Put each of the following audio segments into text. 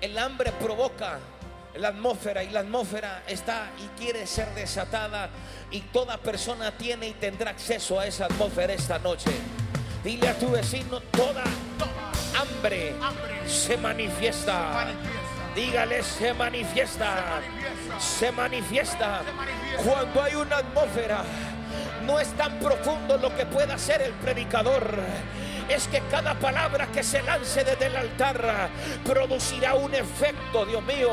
El hambre provoca la atmósfera y la atmósfera está y quiere ser desatada y toda persona tiene y tendrá acceso a esa atmósfera esta noche. Dile a tu vecino, toda, hambre, se manifiesta. Dígale, se manifiesta. Se manifiesta. Cuando hay una atmósfera, no es tan profundo lo que pueda hacer el predicador es que cada palabra que se lance desde el altar producirá un efecto, Dios mío,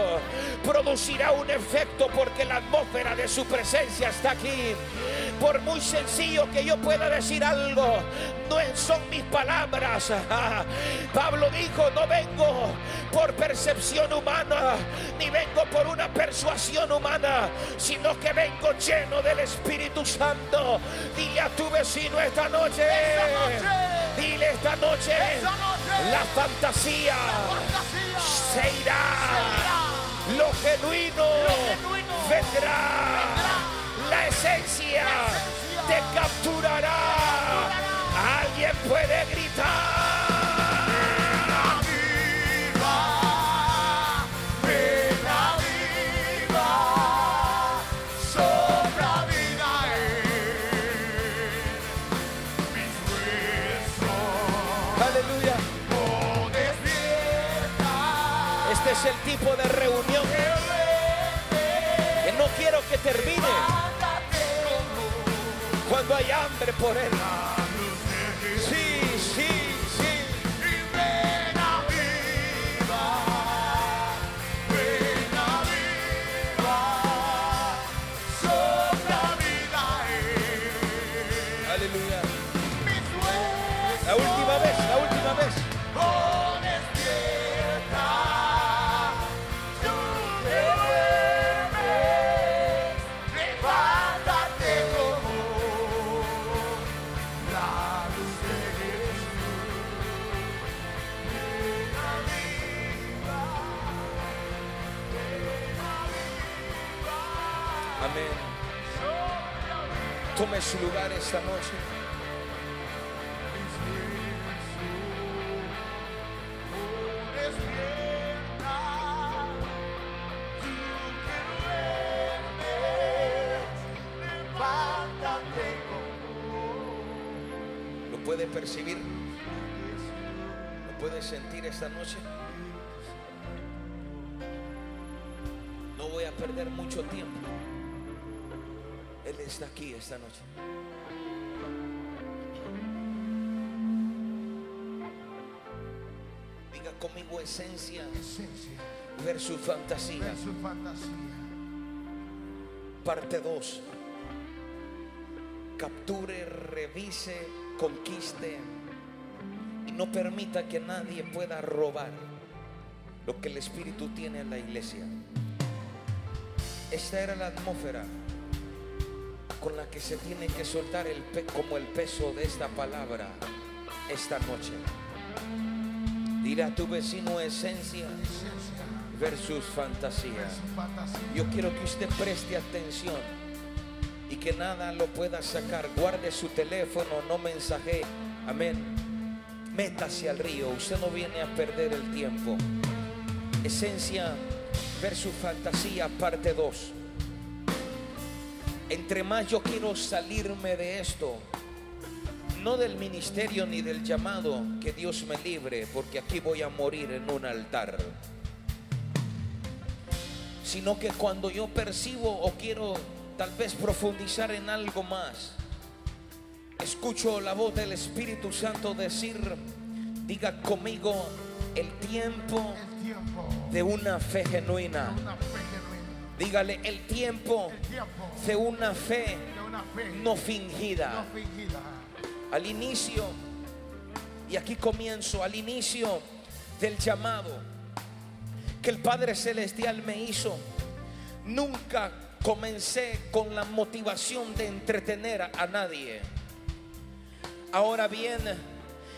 producirá un efecto porque la atmósfera de su presencia está aquí. Por muy sencillo que yo pueda decir algo, no son mis palabras. Pablo dijo, no vengo por percepción humana, ni vengo por una persuasión humana, sino que vengo lleno del Espíritu Santo. Dile a tu vecino esta noche. Dile esta noche, la, fantasía se irá. Lo, genuino vendrá. La esencia, te capturará. Alguien puede gritar. Por él. Su lugar esta noche. ¿Lo puede percibir? ¿Lo puede sentir esta noche? No voy a perder mucho tiempo. Él está aquí esta noche. Diga conmigo esencia, esencia versus fantasía. fantasía. Parte 2. Capture, revise, conquiste y no permita que nadie pueda robar lo que el Espíritu tiene en la iglesia. Esta era la atmósfera con la que se tiene que soltar el como el peso de esta palabra esta noche. Dirá tu vecino esencia versus fantasía. Yo quiero que usted preste atención y que nada lo pueda sacar. Guarde su teléfono, no mensaje. Amén. Métase al río. Usted no viene a perder el tiempo. Esencia versus fantasía, parte 2. Entre más yo quiero salirme de esto, no del ministerio ni del llamado, que Dios me libre, porque aquí voy a morir en un altar. Sino que cuando yo percibo o quiero tal vez profundizar en algo más, escucho la voz del Espíritu Santo decir, diga conmigo el tiempo, de una fe genuina. Dígale el tiempo, de una fe, no, fingida. Al inicio, y aquí comienzo, al inicio del llamado que el Padre Celestial me hizo, nunca comencé con la motivación de entretener a nadie. Ahora bien,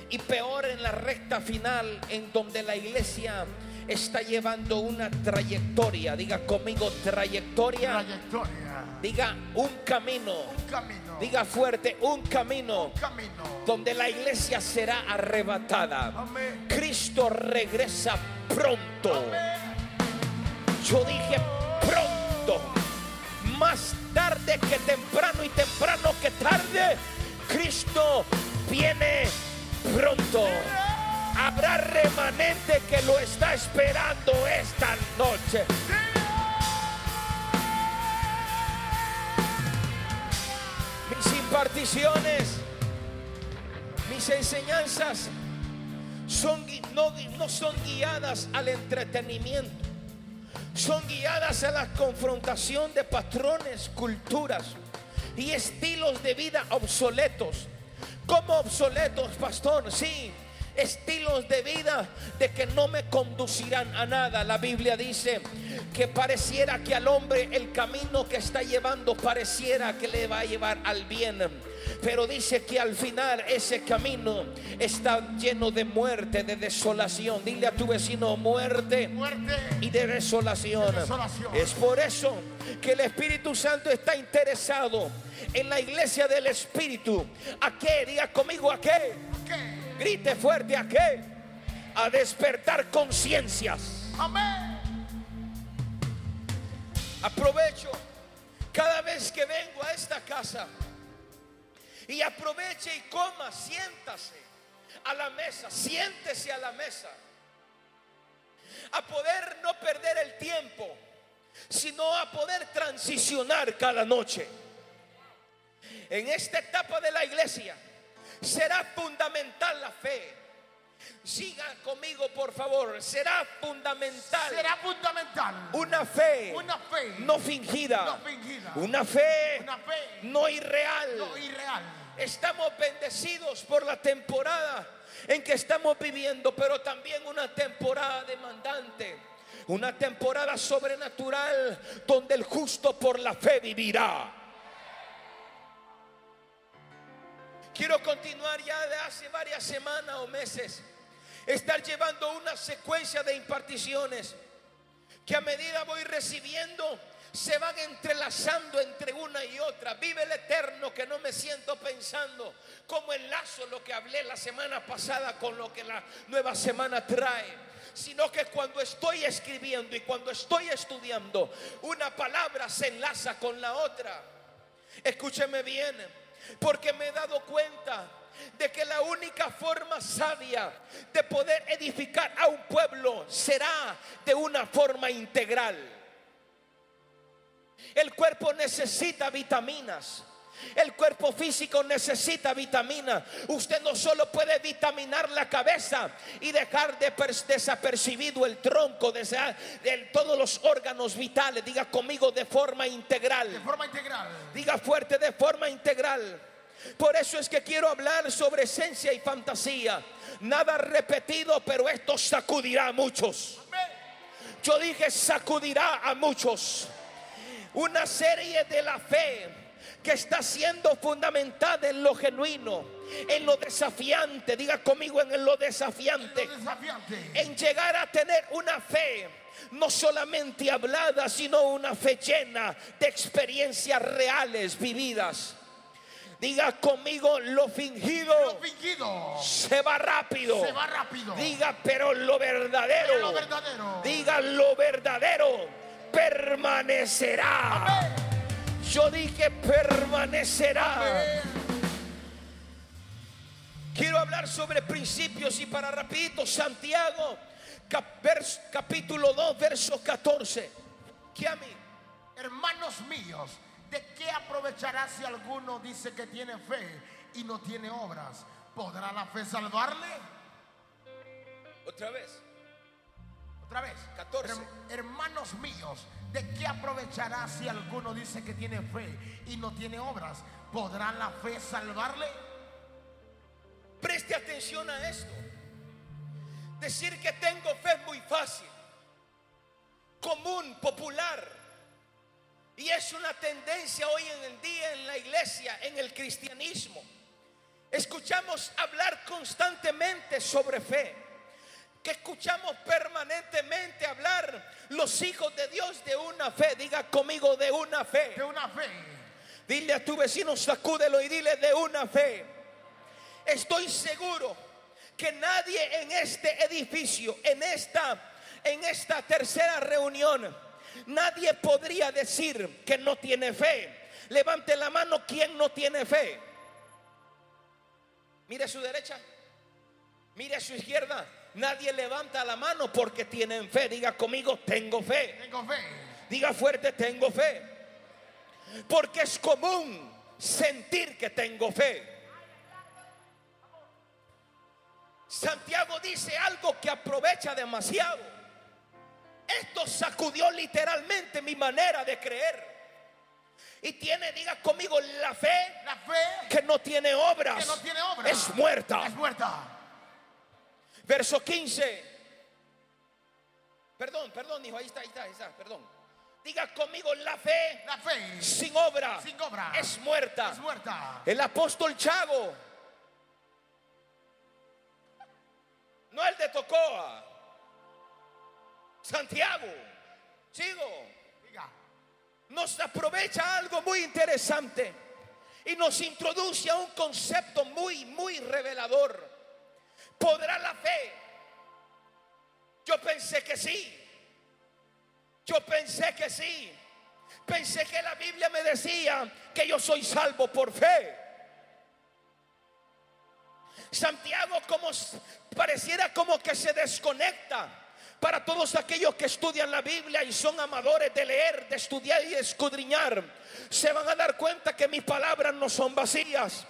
y peor en la recta final en donde la iglesia está llevando una trayectoria. Diga conmigo trayectoria. Diga un camino. Diga fuerte un camino, donde la iglesia será arrebatada. Cristo regresa pronto. Yo dije pronto, más tarde que temprano y temprano que tarde, Cristo viene pronto. Habrá remanente que lo está esperando esta noche. Mis imparticiones, mis enseñanzas son, no, no son guiadas al entretenimiento, son guiadas a la confrontación de patrones, culturas y estilos de vida obsoletos. ¿Cómo obsoletos, pastor? Sí, estilos de vida de que no me conducirán a nada. La Biblia dice que pareciera que al hombre el camino que está llevando pareciera que le va a llevar al bien. Pero dice que al final ese camino está lleno de muerte, de desolación. Dile a tu vecino muerte, y de desolación. Es por eso que el Espíritu Santo está interesado en la iglesia del Espíritu. ¿A qué? Diga conmigo, ¿a qué? Grite fuerte, ¿a qué? A despertar conciencias. Amén. Aprovecho cada vez que vengo a esta casa y aproveche y coma, siéntase a la mesa, siéntese a la mesa. A poder no perder el tiempo, sino a poder transicionar cada noche. En esta etapa de la iglesia será fundamental la fe. Siga conmigo, por favor. Será fundamental. Será fundamental. Una fe, Una fe no, fingida. no fingida. Una fe, Una fe no irreal. no irreal. Estamos bendecidos por la temporada en que estamos viviendo, pero también una temporada demandante. Una temporada sobrenatural donde el justo por la fe vivirá. Quiero continuar ya de hace varias semanas o meses, estar llevando una secuencia de imparticiones que a medida voy recibiendo se van entrelazando entre una y otra. Vive el eterno que no me siento pensando cómo enlazo lo que hablé la semana pasada con lo que la nueva semana trae. Sino que cuando estoy escribiendo y cuando estoy estudiando, una palabra se enlaza con la otra. Escúcheme bien, porque me he dado cuenta de que la única forma sabia de poder edificar a un pueblo será de una forma integral. El cuerpo necesita vitaminas. El cuerpo físico necesita vitaminas. Usted no solo puede vitaminar la cabeza y dejar de desapercibido el tronco de, de todos los órganos vitales. Diga conmigo de forma integral. De forma integral. Diga fuerte de forma integral. Por eso es que quiero hablar sobre esencia y fantasía. Nada repetido, pero esto sacudirá a muchos. Yo dije sacudirá a muchos. Una serie de la fe que está siendo fundamentada en lo genuino, en lo desafiante. Diga conmigo en lo desafiante. Lo desafiante. En llegar a tener una fe no solamente hablada, sino una fe llena de experiencias reales vividas. Diga conmigo lo fingido, Lo fingido se va rápido. se va rápido. Diga pero lo verdadero. Pero lo verdadero. Diga lo verdadero permanecerá. Amén. Yo dije permanecerá. Quiero hablar sobre principios y para rapidito Santiago cap- vers- capítulo 2 verso 14. Que a mí Hermanos míos, ¿de qué aprovechará si alguno dice que tiene fe y no tiene obras? ¿Podrá la fe salvarle? otra vez. Otra vez. 14. Her- hermanos míos, ¿de qué aprovechará si alguno dice que tiene fe y no tiene obras? ¿Podrá la fe salvarle? Preste atención a esto. Decir que tengo fe es muy fácil, común, popular. Y es una tendencia hoy en el día en la iglesia, en el cristianismo. Escuchamos hablar constantemente sobre fe. Que escuchamos permanentemente hablar los hijos de Dios de una fe. Diga conmigo de una fe. De una fe. Dile a tu vecino, sacúdelo y dile de una fe. Estoy seguro que nadie en este edificio, en esta, en esta tercera reunión, Nadie podría decir que no tiene fe. Levante la mano quien no tiene fe. Mire a su derecha. Mire a su izquierda. Nadie levanta la mano porque tienen fe. Diga conmigo, tengo fe. Tengo fe. Diga fuerte, tengo fe. Porque es común sentir que tengo fe. Santiago dice algo que aprovecha demasiado. Esto sacudió literalmente mi manera de creer. Y tiene, diga conmigo, la fe, La fe que no tiene obras, que no tiene obra es muerta. Es muerta. Verso 15. Perdón, perdón, hijo, ahí está, ahí está, ahí está, perdón. Diga conmigo, la fe La fe sin obra, Sin obra. es muerta. es muerta. El apóstol Chago, no el de Tocoa, Santiago, sigo, Diga. nos aprovecha algo muy interesante y nos introduce a un concepto muy, muy revelador. ¿Podrá la fe? Yo pensé que sí. Yo pensé que sí. Pensé que la Biblia me decía que yo soy salvo por fe. Santiago como pareciera como que se desconecta para todos aquellos que estudian la Biblia y son amadores de leer, de estudiar y escudriñar. Se van a dar cuenta que mis palabras no son vacías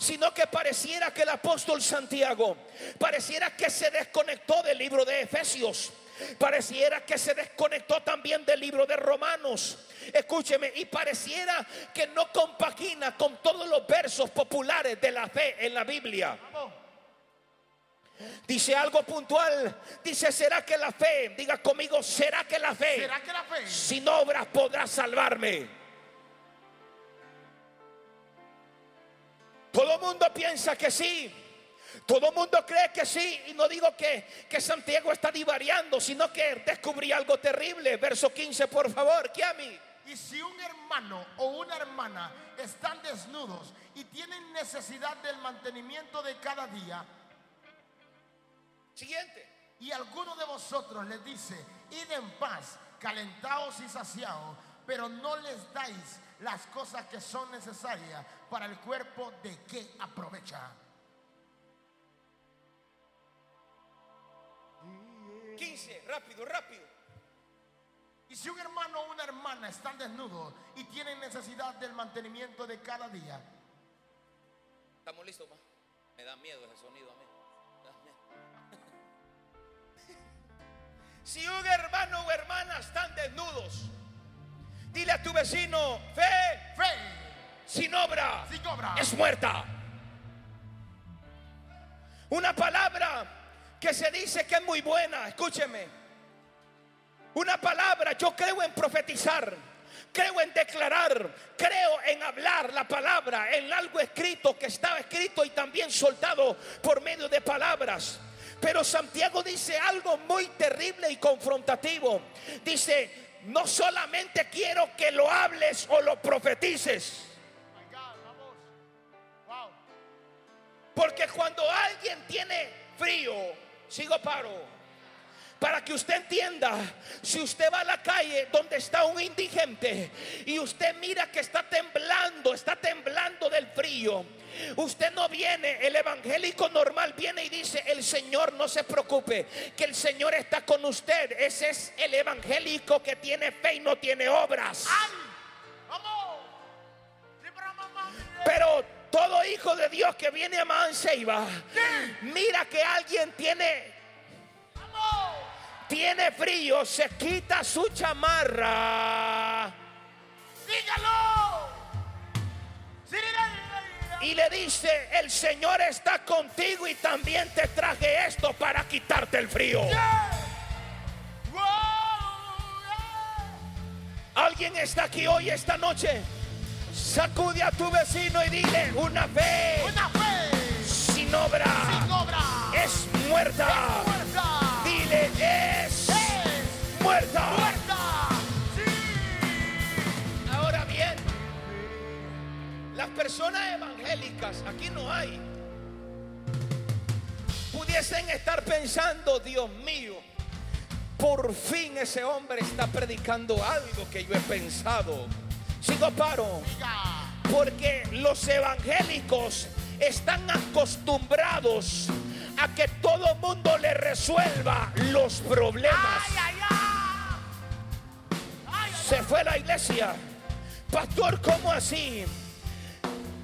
sino que pareciera que el apóstol Santiago pareciera que se desconectó del libro de Efesios. Pareciera que se desconectó también del libro de Romanos. Escúcheme, y pareciera que no compagina con todos los versos populares de la fe en la Biblia. Dice algo puntual. Dice, ¿será que la fe? Diga conmigo, ¿será que la fe ¿Será que la fe sin obras podrá salvarme? Todo el mundo piensa que sí. Todo el mundo cree que sí. Y no digo que, que Santiago está divariando, sino que descubrí algo terrible. Verso 15, por favor, mí. Y si un hermano o una hermana están desnudos y tienen necesidad del mantenimiento de cada día, Siguiente. y alguno de vosotros les dice, id en paz, calentaos y saciaos, pero no les dais las cosas que son necesarias para el cuerpo, ¿de qué aprovecha? 15, rápido, rápido. Y si un hermano o una hermana están desnudos y tienen necesidad del mantenimiento de cada día, Estamos listos, ma. Me da miedo ese sonido a mí. Si un hermano o hermana están desnudos, dile a tu vecino, fe fe, sin obra sin obra, es muerta. Una palabra que se dice que es muy buena, escúcheme. Una palabra, yo creo en profetizar, creo en declarar, creo en hablar la palabra, en algo escrito que estaba escrito y también soltado por medio de palabras. Pero Santiago dice algo muy terrible y confrontativo. Dice, no solamente quiero que lo hables o lo profetices. Porque cuando alguien tiene frío, sigo paro. Para que usted entienda, si usted va a la calle donde está un indigente y usted mira que está temblando, está temblando del frío, usted no viene, el evangélico normal viene y dice, el Señor no se preocupe, que el Señor está con usted. Ese es el evangélico que tiene fe y no tiene obras. Pero todo hijo de Dios que viene a Manseiba, mira que alguien tiene. Tiene frío, se quita su chamarra ¡Dígalo! Y le dice, el Señor está contigo y también te traje esto para quitarte el frío. Yeah. Wow, yeah. Alguien está aquí hoy, esta noche. Sacude a tu vecino y dile, una fe Una fe sin obra sin obra es muerta. muerta. Las personas evangélicas, aquí no hay, pudiesen estar pensando, Dios mío, Por fin ese hombre está predicando algo que yo he pensado. Sigo paro. Porque los evangélicos están acostumbrados a que todo mundo le resuelva los problemas. Ay, ay, ay. Ay, ay, Se fue a la iglesia. Pastor, ¿cómo así?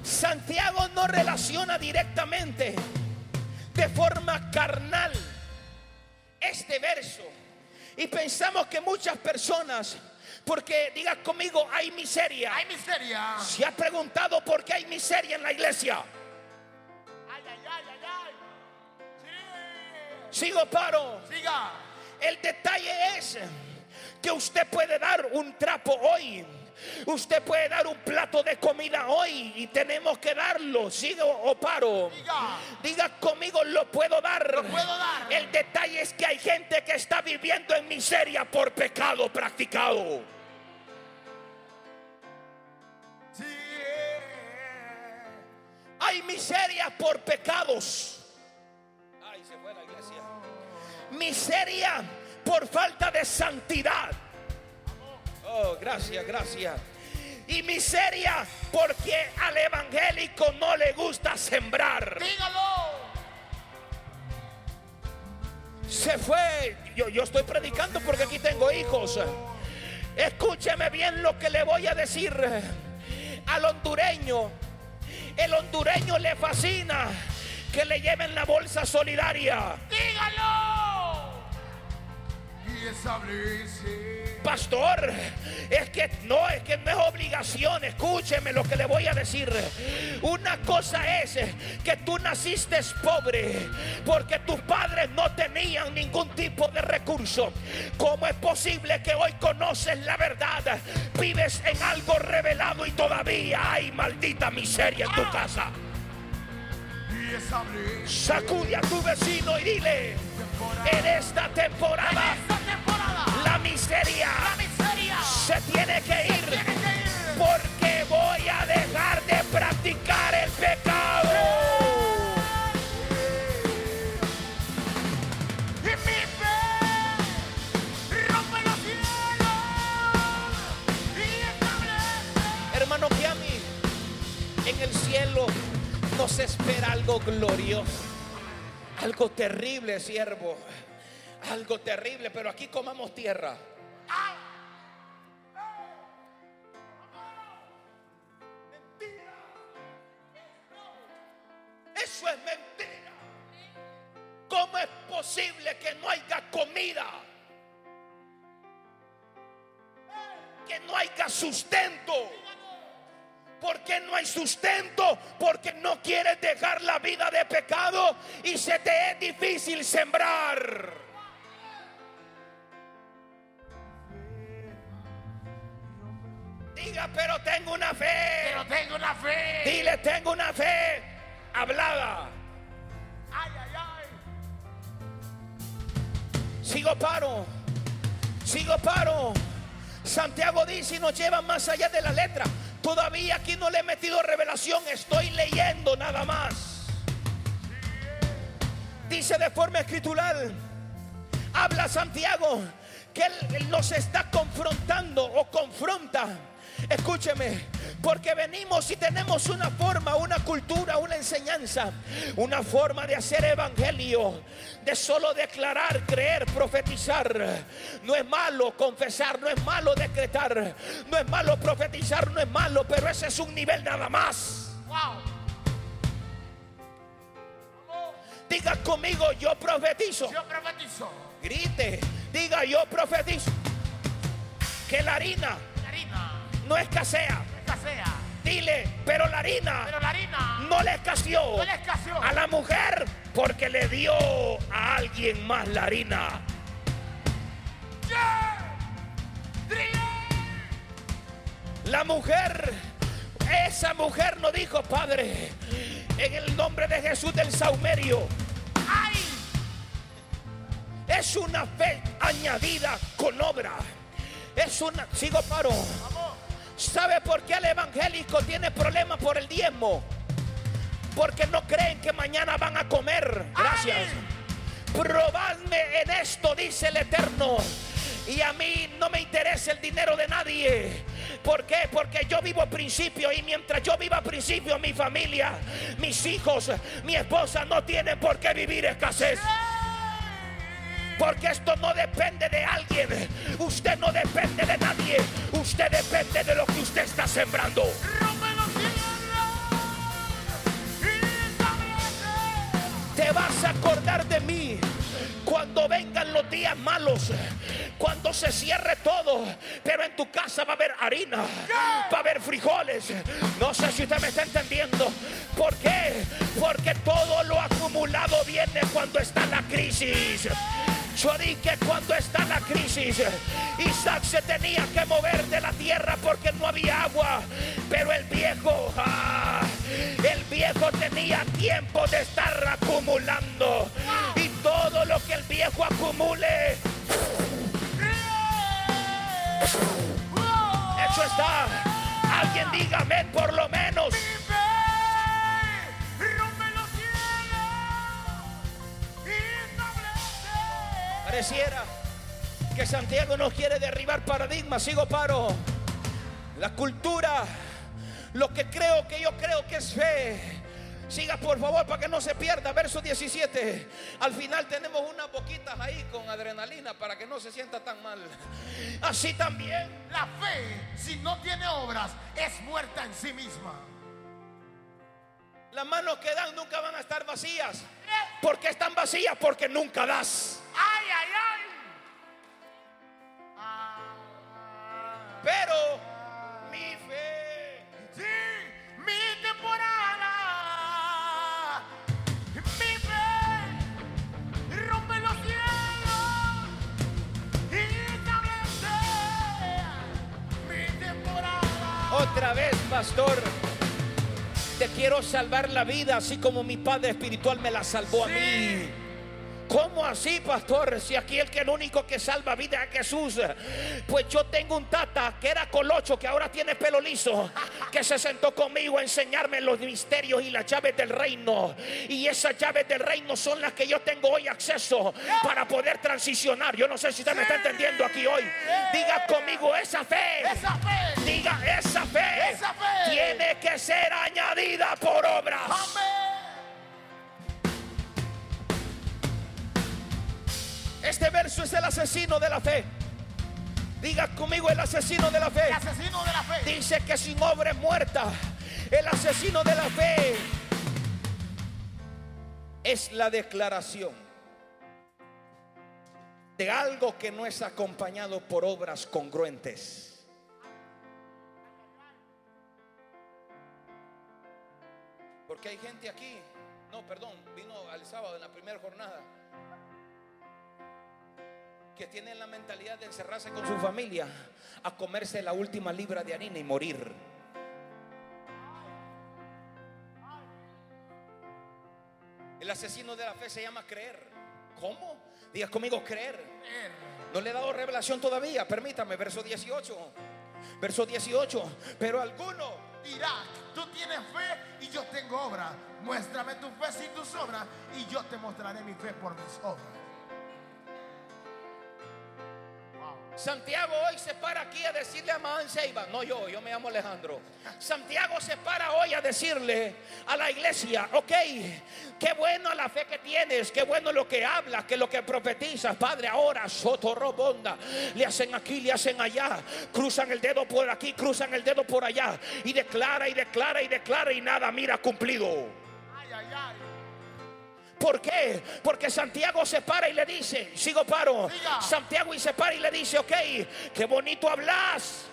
Santiago no relaciona directamente de forma carnal este verso. Y pensamos que muchas personas, porque diga conmigo, hay miseria. Hay miseria. Se ha preguntado por qué hay miseria en la iglesia. Ay, ay, ay, ay, ay. Sigo paro. Siga. El detalle es que usted puede dar un trapo hoy. Usted puede dar un plato de comida hoy y tenemos que darlo. Sigo o paro. Diga. Diga conmigo, lo puedo dar. Lo puedo dar. El detalle es que hay gente que está viviendo en miseria por pecado practicado. Sí. Hay miseria por pecados. Ay, se fue la iglesia. Miseria por falta de santidad. Oh, gracias, gracias. Y miseria porque al evangélico no le gusta sembrar. Dígalo. Se fue. Yo, yo estoy predicando porque aquí tengo hijos. Escúcheme bien lo que le voy a decir al hondureño. El hondureño le fascina que le lleven la bolsa solidaria. Dígalo. Y establece. Pastor, es que no, es que no es obligación. Escúcheme lo que le voy a decir. Una cosa es que tú naciste pobre porque tus padres no tenían ningún tipo de recurso. ¿Cómo es posible que hoy conoces la verdad? Vives en algo revelado y todavía hay maldita miseria en tu casa. Sacude a tu vecino y dile, en Esta temporada. La miseria La miseria. se tiene que ir. Tiene que ir. Porque voy a dejar de practicar el pecado. Y mi fe rompe los cielos y establece. Hermano Kiami, en el cielo nos espera algo glorioso. Algo terrible, siervo. Algo terrible, pero aquí comamos tierra. Eso es mentira. ¿Cómo es posible que no haya comida? Que no haya sustento. ¿Por qué no hay sustento? Porque no quieres dejar la vida de pecado y se te es difícil sembrar. Diga, pero tengo una fe. Pero tengo una fe. Dile, tengo una fe hablada. Ay, ay, ay. Sigo paro. Sigo paro. Santiago dice y nos lleva más allá de la letra. Todavía aquí no le he metido revelación. Estoy leyendo nada más. Dice de forma escritural. Habla Santiago que él, él nos está confrontando o confronta. Escúcheme, porque venimos y tenemos una forma, una cultura, una enseñanza, una forma de hacer evangelio, de solo declarar, creer, profetizar. No es malo confesar, no es malo decretar, no es malo profetizar, no es malo, pero ese es un nivel nada más. Wow. Diga conmigo, yo profetizo. Yo profetizo. Grite, diga yo profetizo. Que la harina La harina no escasea. escasea. Dile, pero la harina Pero la harina no le escaseó no le escaseó. a la mujer porque le dio a alguien más la harina. La mujer, esa mujer no dijo, Padre, en el nombre de Jesús del Saumerio. Ay. Es una fe añadida con obra. Es una, sigo paro. Vamos. ¿Sabe por qué el evangélico tiene problemas por el diezmo? Porque no creen que mañana van a comer. Gracias. Probadme en esto, dice el Eterno. Y a mí no me interesa el dinero de nadie. ¿Por qué? Porque yo vivo a principio y mientras yo viva a principio, mi familia, mis hijos, mi esposa no tienen por qué vivir escasez. Porque esto no depende de alguien. Usted no depende de nadie. Usted depende de lo que usted está sembrando. Te vas a acordar de mí cuando vengan los días malos, cuando se cierre todo, pero en tu casa va a haber harina, va a haber frijoles. No sé si usted me está entendiendo. ¿Por qué? Porque todo lo acumulado viene cuando está la crisis. Dije cuando está la crisis, Isaac se tenía que mover de la tierra porque no había agua, pero el viejo, ah, el viejo tenía tiempo de estar acumulando y todo lo que el viejo acumule, eso está. Alguien dígame por lo menos. Que Santiago no quiere derribar paradigmas. Sigo paro. La cultura, lo que creo que yo creo que es fe. Siga por favor para que no se pierda. Verso 17. Al final tenemos unas boquitas ahí con adrenalina para que no se sienta tan mal. Así también. La fe, si no tiene obras, es muerta en sí misma. Las manos que dan nunca van a estar vacías. ¿Por qué están vacías? Porque nunca das. ¡Ay, ay, ay! Ah, Pero mi fe. sí, mi temporada, mi fe, rompe los cielos y establece mi temporada. Otra vez, pastor. Te quiero salvar la vida así como mi Padre Espiritual me la salvó a mí. ¿Cómo así, pastor? Si aquí el que el único que salva vida es Jesús. Pues yo tengo un tata que era colocho, que ahora tiene pelo liso, que se sentó conmigo a enseñarme los misterios y las llaves del reino. Y esas llaves del reino son las que yo tengo hoy acceso para poder transicionar. Yo no sé si usted me está entendiendo aquí hoy. Diga conmigo esa fe. Esa fe, Diga esa fe. Esa fe. tiene que ser añadida por obras. amén. Este verso es el asesino de la fe. Diga conmigo el asesino de la fe. El asesino de la fe. Dice que sin obra es muerta. El asesino de la fe es la declaración de algo que no es acompañado por obras congruentes. Porque hay gente aquí, no, perdón, vino al sábado en la primera jornada, que tienen la mentalidad de encerrarse con su familia a comerse la última libra de harina y morir. El asesino de la fe se llama creer. ¿Cómo? Diga conmigo creer. No le he dado revelación todavía. Permítame, verso 18. Verso 18. Pero alguno Dirá, tú tienes fe y yo tengo obra. Muéstrame tu fe sin tus obras y yo te mostraré mi fe por mis obras. Santiago hoy se para aquí a decirle a Mahán Seiba, no yo, yo me llamo Alejandro. Santiago se para hoy a decirle a la iglesia, ok, qué bueno la fe que tienes, qué bueno lo que hablas, que lo que profetizas, Padre, ahora soto robonda, le hacen aquí, le hacen allá, cruzan el dedo por aquí, cruzan el dedo por allá, y declara y declara y declara y nada, mira cumplido. Ay, ay, ay. ¿Por qué? Porque Santiago se para y le dice, sigo paro, Siga. Santiago y se para y le dice, ok, qué bonito hablas,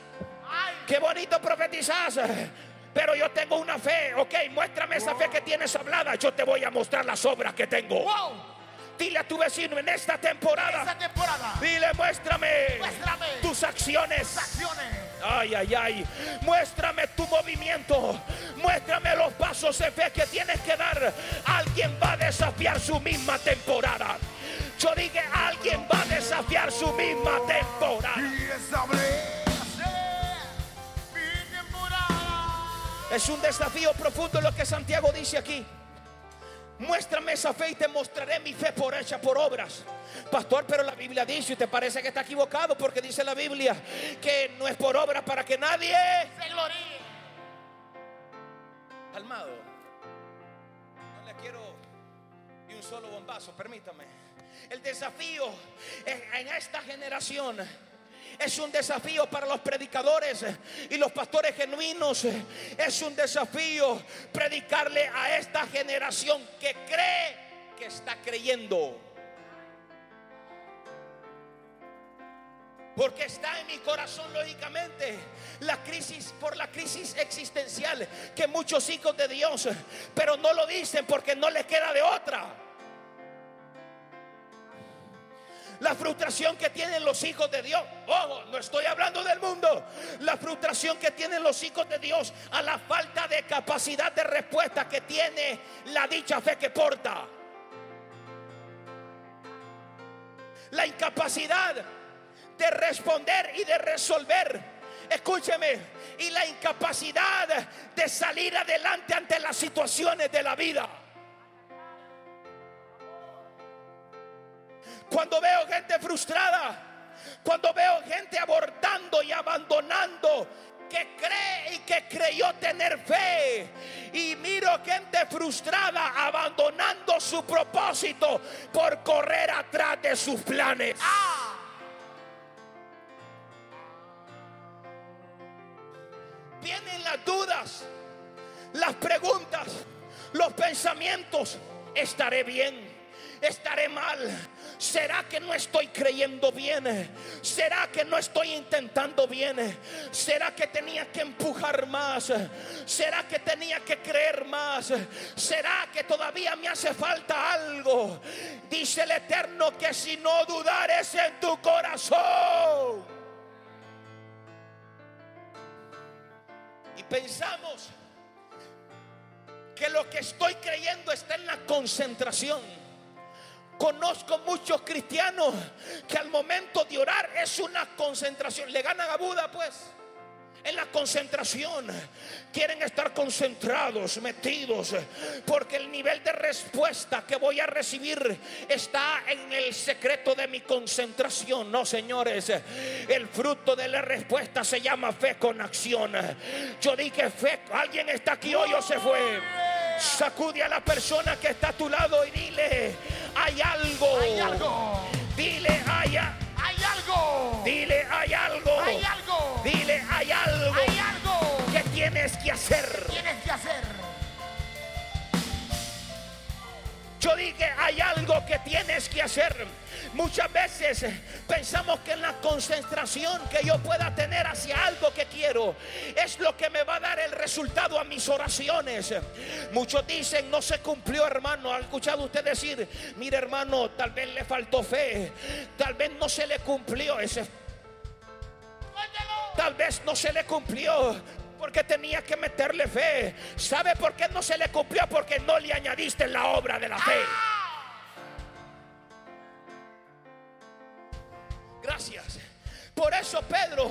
Ay, qué bonito profetizas. Pero yo tengo una fe, ok, muéstrame esa fe que tienes hablada. Yo te voy a mostrar las obras que tengo. wow. Dile a tu vecino en esta temporada, dile, muéstrame Muéstrame tus acciones. acciones. Ay, ay, ay. Muéstrame tu movimiento. Muéstrame los pasos de fe que tienes que dar. Alguien va a desafiar su misma temporada. Yo dije, alguien va a desafiar su misma temporada. Es un desafío profundo lo que Santiago dice aquí. Muéstrame esa fe y te mostraré mi fe por hecha por obras. Pastor, pero la Biblia dice, y te parece que está equivocado porque dice la Biblia que no es por obras para que nadie Se gloríe. Calmado. No le quiero ni un solo bombazo, permítame. El desafío en esta generación es un desafío para los predicadores y los pastores genuinos. Es un desafío predicarle a esta generación que cree que está creyendo. Porque está en mi corazón lógicamente la crisis por la crisis existencial que muchos hijos de Dios, pero no lo dicen porque no les queda de otra. La frustración que tienen los hijos de Dios. Ojo, no estoy hablando del mundo. La frustración que tienen los hijos de Dios a la falta de capacidad de respuesta que tiene la dicha fe que porta. La incapacidad de responder y de resolver. Escúcheme, y la incapacidad de salir adelante ante las situaciones de la vida. Cuando veo gente frustrada, cuando veo gente abortando y abandonando, que cree y que creyó tener fe, y miro gente frustrada abandonando su propósito por correr atrás de sus planes. Vienen las dudas, las preguntas, los pensamientos. ¿Estaré bien? ¿Estaré mal? ¿Será que no estoy creyendo bien? ¿Será que no estoy intentando bien? ¿Será que tenía que empujar más? ¿Será que tenía que creer más? ¿Será que todavía me hace falta algo? Dice el Eterno que si no dudares en tu corazón. Y pensamos que lo que estoy creyendo está en la concentración. Conozco muchos cristianos que al momento de orar es una concentración. Le ganan a Buda, pues. En la concentración quieren estar concentrados, metidos, porque el nivel de respuesta que voy a recibir está en el secreto de mi concentración. No, señores, el fruto de la respuesta se llama fe con acción. Yo dije fe, alguien está aquí hoy o se fue. Sacude a la persona que está a tu lado y dile, hay algo. Hay algo. Dile, hay, a- Hay algo. dile, hay algo. Hay algo. Dile, hay algo Hay algo. que tienes que hacer. Tienes que hacer. Yo dije, hay algo que tienes que hacer. Muchas veces pensamos que la concentración que yo pueda tener hacia algo que quiero es lo que me va a dar el resultado a mis oraciones. Muchos dicen, no se cumplió hermano. ¿Ha escuchado usted decir, mire hermano, tal vez le faltó fe, tal vez no se le cumplió ese. Tal vez no se le cumplió porque tenía que meterle fe. ¿Sabe por qué no se le cumplió? Porque no le añadiste la obra de la fe. Gracias. Por eso Pedro,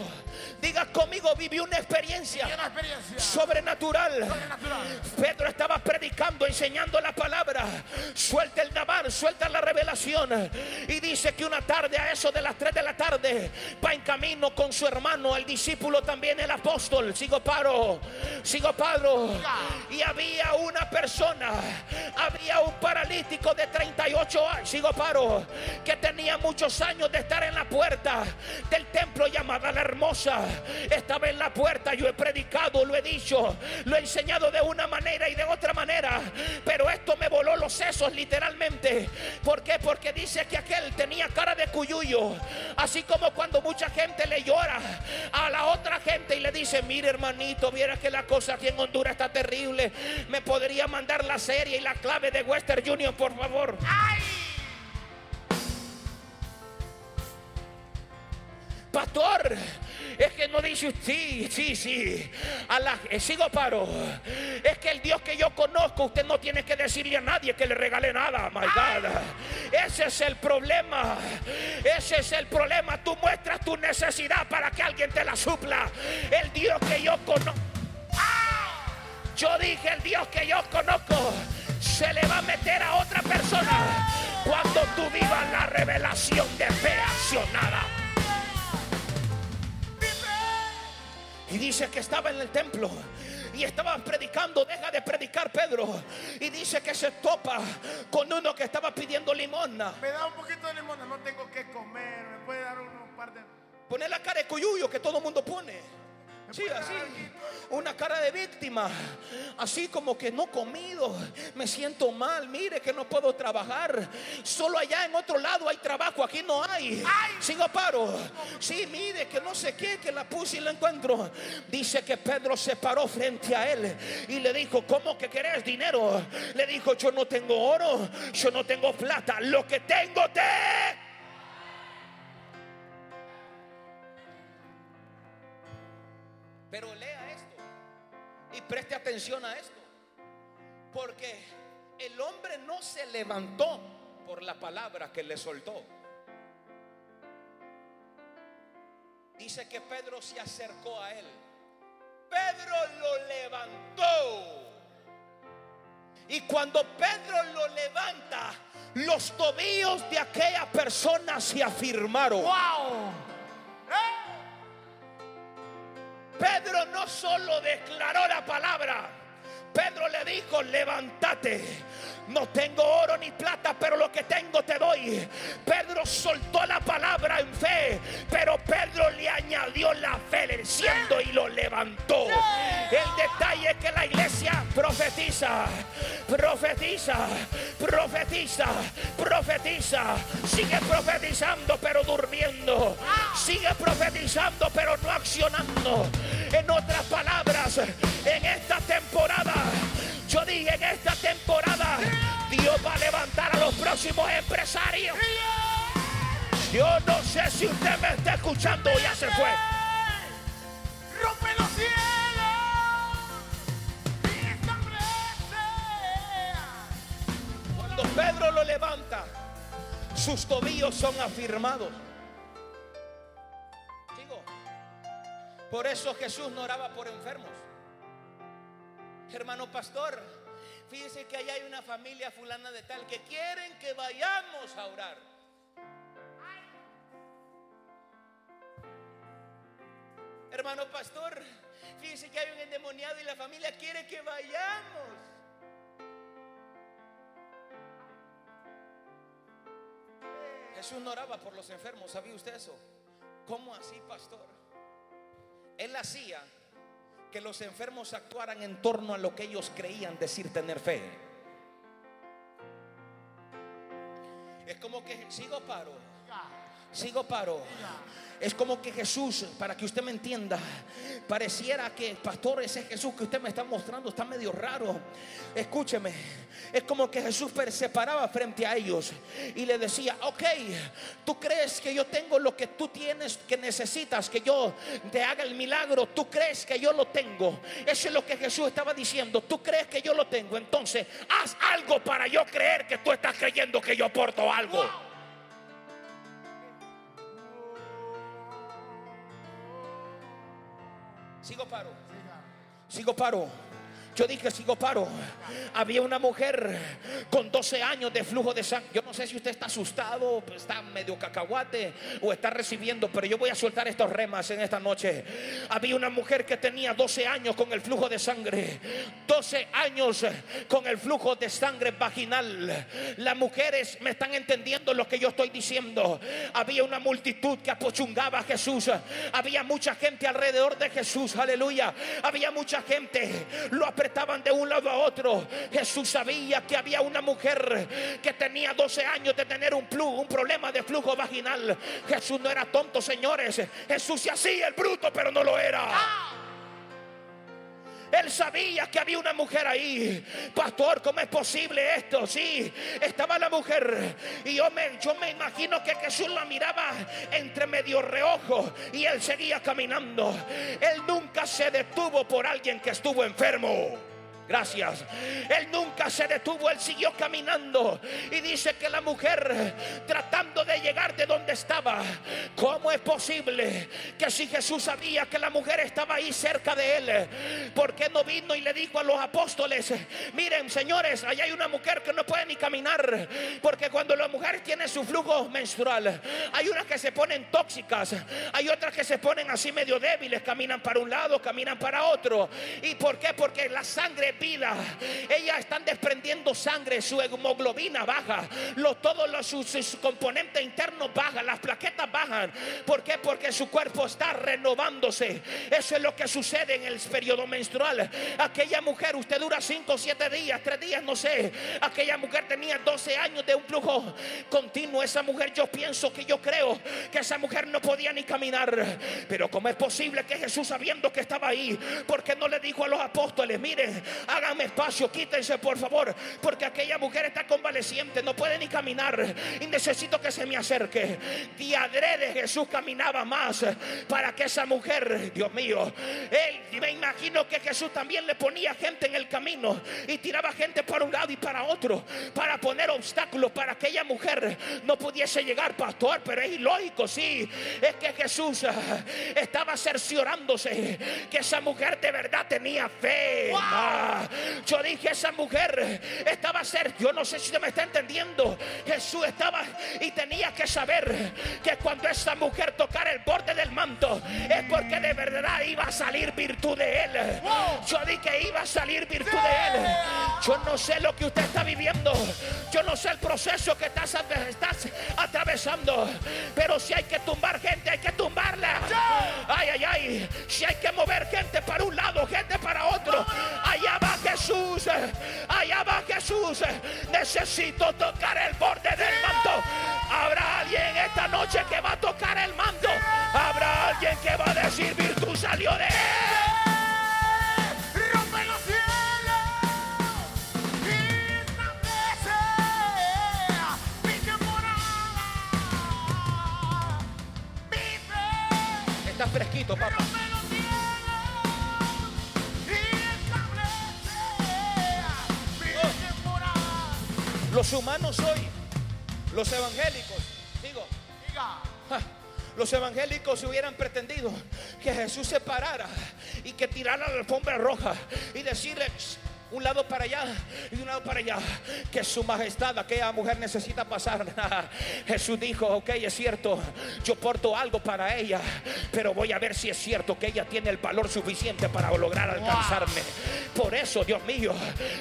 diga conmigo, vivió una experiencia Y una experiencia sobrenatural. sobrenatural. Pedro estaba predicando, enseñando la palabra. Suelta el Navar, suelta la revelación. Y dice que una tarde, a eso de las 3 de la tarde, va en camino con su hermano, el discípulo también, el apóstol. Sigo paro, sigo paro. Y había una persona, había un paralítico de 38 años, sigo paro, que tenía muchos años de estar en la puerta del templo llamada la hermosa. Estaba en la puerta, yo he predicado, lo he dicho, lo he enseñado de una manera y de otra manera, pero esto me voló los sesos literalmente. ¿Por qué? Porque dice que aquel tenía cara de cuyuyo, así como cuando mucha gente le llora a la otra gente y le dice, mire hermanito, viera que la cosa aquí en Honduras está terrible, me podría mandar la serie y la clave de Western Union, por favor. Pastor, es que no dice usted, sí, sí, sí. A la, eh, sigo paro. Es que el Dios que yo conozco, usted no tiene que decirle a nadie que le regale nada, my God. Ese es el problema. Ese es el problema. Tú muestras tu necesidad para que alguien te la supla. El Dios que yo conozco. Yo dije, el Dios que yo conozco se le va a meter a otra persona cuando tú vivas la revelación de fe accionada. Y dice que estaba en el templo y estaba predicando, deja de predicar Pedro. Y dice que se topa con uno que estaba pidiendo limosna. Me da un poquito de limón, no tengo que comer, me puede dar unos par de... Pone la cara de cuyuyo que todo el mundo pone. Sí, así. Una cara de víctima. Así como que no comido. Me siento mal. Mire que no puedo trabajar. Solo allá en otro lado hay trabajo. Aquí no hay. Sigo paro. Sí, mire que no sé qué. Que la puse y la encuentro. Dice que Pedro se paró frente a él. Y le dijo, ¿cómo que querés dinero? Le dijo, yo no tengo oro. Yo no tengo plata. Lo que tengo te... Pero lea esto y preste atención a esto. Porque el hombre no se levantó por la palabra que le soltó. Dice que Pedro se acercó a él. Pedro lo levantó. Y cuando Pedro lo levanta, los tobillos de aquella persona se afirmaron. ¡Wow! Pedro no solo declaró la palabra, Pedro le dijo, levántate. No tengo oro ni plata, pero lo que tengo te doy. Pedro soltó la palabra en fe, pero Pedro le añadió la fe cielo y lo levantó. El detalle es que la iglesia profetiza, profetiza, profetiza, profetiza. Sigue profetizando, pero durmiendo. Sigue profetizando, pero no accionando. En otras palabras, en esta temporada, yo dije en esta temporada, Dios va a levantar a los próximos empresarios. Yo no sé si usted me está escuchando, ya se fue. ¡Rompe los cielos! Y establece. Cuando Pedro lo levanta, sus tobillos son afirmados. Digo, por eso Jesús no oraba por enfermos. Hermano pastor, fíjese que allá hay una familia fulana de tal que quieren que vayamos a orar. Hermano pastor, fíjese que hay un endemoniado y la familia quiere que vayamos. Jesús no oraba por los enfermos, ¿sabía usted eso? ¿Cómo así, pastor? Él hacía que los enfermos actuaran en torno a lo que ellos creían decir tener fe. Es como que sigo paro, sigo paro. Es como que Jesús, para que usted me entienda, pareciera que, pastor, ese Jesús que usted me está mostrando está medio raro. Escúcheme, es como que Jesús se paraba frente a ellos y le decía, ok, tú crees que yo tengo lo que tú tienes, que necesitas, que yo te haga el milagro, tú crees que yo lo tengo. Eso es lo que Jesús estaba diciendo, tú crees que yo lo tengo, entonces haz algo para yo creer que tú estás creyendo que yo aporto algo. Sigo paro. Sigo paro. Yo dije, sigo paro. Había una mujer con 12 años de flujo de sangre. Yo no sé si usted está asustado, está medio cacahuate o está recibiendo, pero yo voy a soltar estos remas en esta noche. Había una mujer que tenía 12 años con el flujo de sangre. 12 años con el flujo de sangre vaginal. Las mujeres me están entendiendo lo que yo estoy diciendo. Había una multitud que apochungaba a Jesús. Había mucha gente alrededor de Jesús. Aleluya. Había mucha gente. Lo apretaban de un lado a otro. Jesús sabía que había una mujer que tenía 12 años de tener un, plu- un problema de flujo vaginal. Jesús no era tonto, señores. Jesús se hacía el bruto, pero no lo era. Él sabía que había una mujer ahí. Pastor, ¿cómo es posible esto? Sí, estaba la mujer. Y yo me, yo me imagino que Jesús la miraba entre medio reojo y él seguía caminando. Él nunca se detuvo por alguien que estuvo enfermo. Gracias. Él nunca se detuvo, él siguió caminando. Y dice que la mujer, tratando de llegar de donde estaba, ¿cómo es posible que si Jesús sabía que la mujer estaba ahí cerca de él, ¿por qué no vino y le dijo a los apóstoles, miren señores, allá hay una mujer que no puede ni caminar? Porque cuando la mujer tiene su flujo menstrual, hay unas que se ponen tóxicas, hay otras que se ponen así medio débiles, caminan para un lado, caminan para otro. ¿Y por qué? Porque la sangre Ellas están desprendiendo sangre, su hemoglobina baja, todos los, sus, componentes internos bajan, las plaquetas bajan. ¿Por qué? Porque su cuerpo está renovándose. Eso es lo que sucede en el periodo menstrual. Aquella mujer, usted dura 5, 7 días, 3 días, no sé. Aquella mujer tenía 12 años de un flujo continuo. Esa mujer, yo pienso que yo creo que esa mujer no podía ni caminar. Pero ¿cómo es posible que Jesús, sabiendo que estaba ahí, porque no le dijo a los apóstoles, miren, háganme espacio, quítense por favor, porque aquella mujer está convaleciente, no puede ni caminar y necesito que se me acerque. Y adrede Jesús caminaba más para que esa mujer, Dios mío, me imagino que Jesús también le ponía gente en el camino y tiraba gente para un lado y para otro para poner obstáculos para que aquella mujer no pudiese llegar, pastor, pero es ilógico, sí, es que Jesús ah, estaba cerciorándose que esa mujer de verdad tenía fe. Yo dije, esa mujer estaba a ser, yo no sé si usted me está entendiendo. Jesús estaba y tenía que saber que cuando esa mujer tocara el borde del manto, es porque de verdad iba a salir virtud de él. Yo dije que iba a salir virtud de él. Yo no sé lo que usted está viviendo. Yo no sé el proceso que estás, estás atravesando. Pero si hay que tumbar gente, hay que tumbarla. Ay, ay, ay. Si hay que mover gente para un lado, gente para otro. Allá va Jesús, allá va Jesús. Necesito tocar el borde del manto. Habrá alguien esta noche que va a tocar el manto. Habrá alguien que va a decir virtud salió de él. Está fresquito, papá. Los humanos hoy, los evangélicos, digo, los evangélicos se hubieran pretendido que Jesús se parara y que tirara la alfombra roja y decirle, un lado para allá y un lado para allá. Que su majestad, aquella mujer necesita pasar. Jesús dijo, ok, es cierto, yo porto algo para ella, pero voy a ver si es cierto que ella tiene el valor suficiente para lograr alcanzarme. Por eso, Dios mío,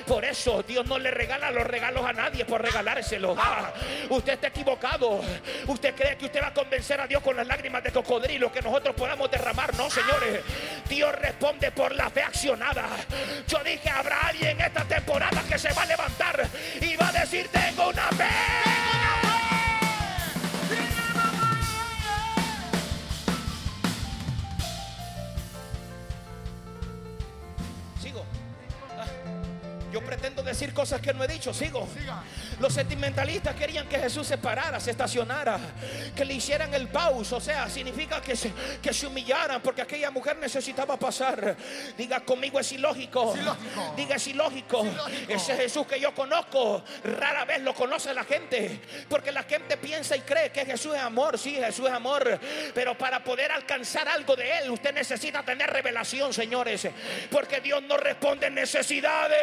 por eso Dios no le regala los regalos a nadie por regalárselos. Ah, usted está equivocado. Usted cree que usted va a convencer a Dios con las lágrimas de cocodrilo que nosotros podamos derramar. No, señores. Dios responde por la fe accionada. Yo dije, habrá alguien en esta temporada que se va a levantar y va a decir, tengo una fe. Sigo. Ah, yo pretendo decir cosas que no he dicho, sigo. Los sentimentalistas querían que Jesús se parara, se estacionara, que le hicieran el paus, o sea, significa que se, que se humillaran porque aquella mujer necesitaba pasar. Diga conmigo, es ilógico. Diga, es ilógico. Ese Jesús que yo conozco, rara vez lo conoce la gente, porque la gente piensa y cree que Jesús es amor, sí, Jesús es amor, pero para poder alcanzar algo de Él, usted necesita tener revelación, señores, porque Dios no responde necesidades.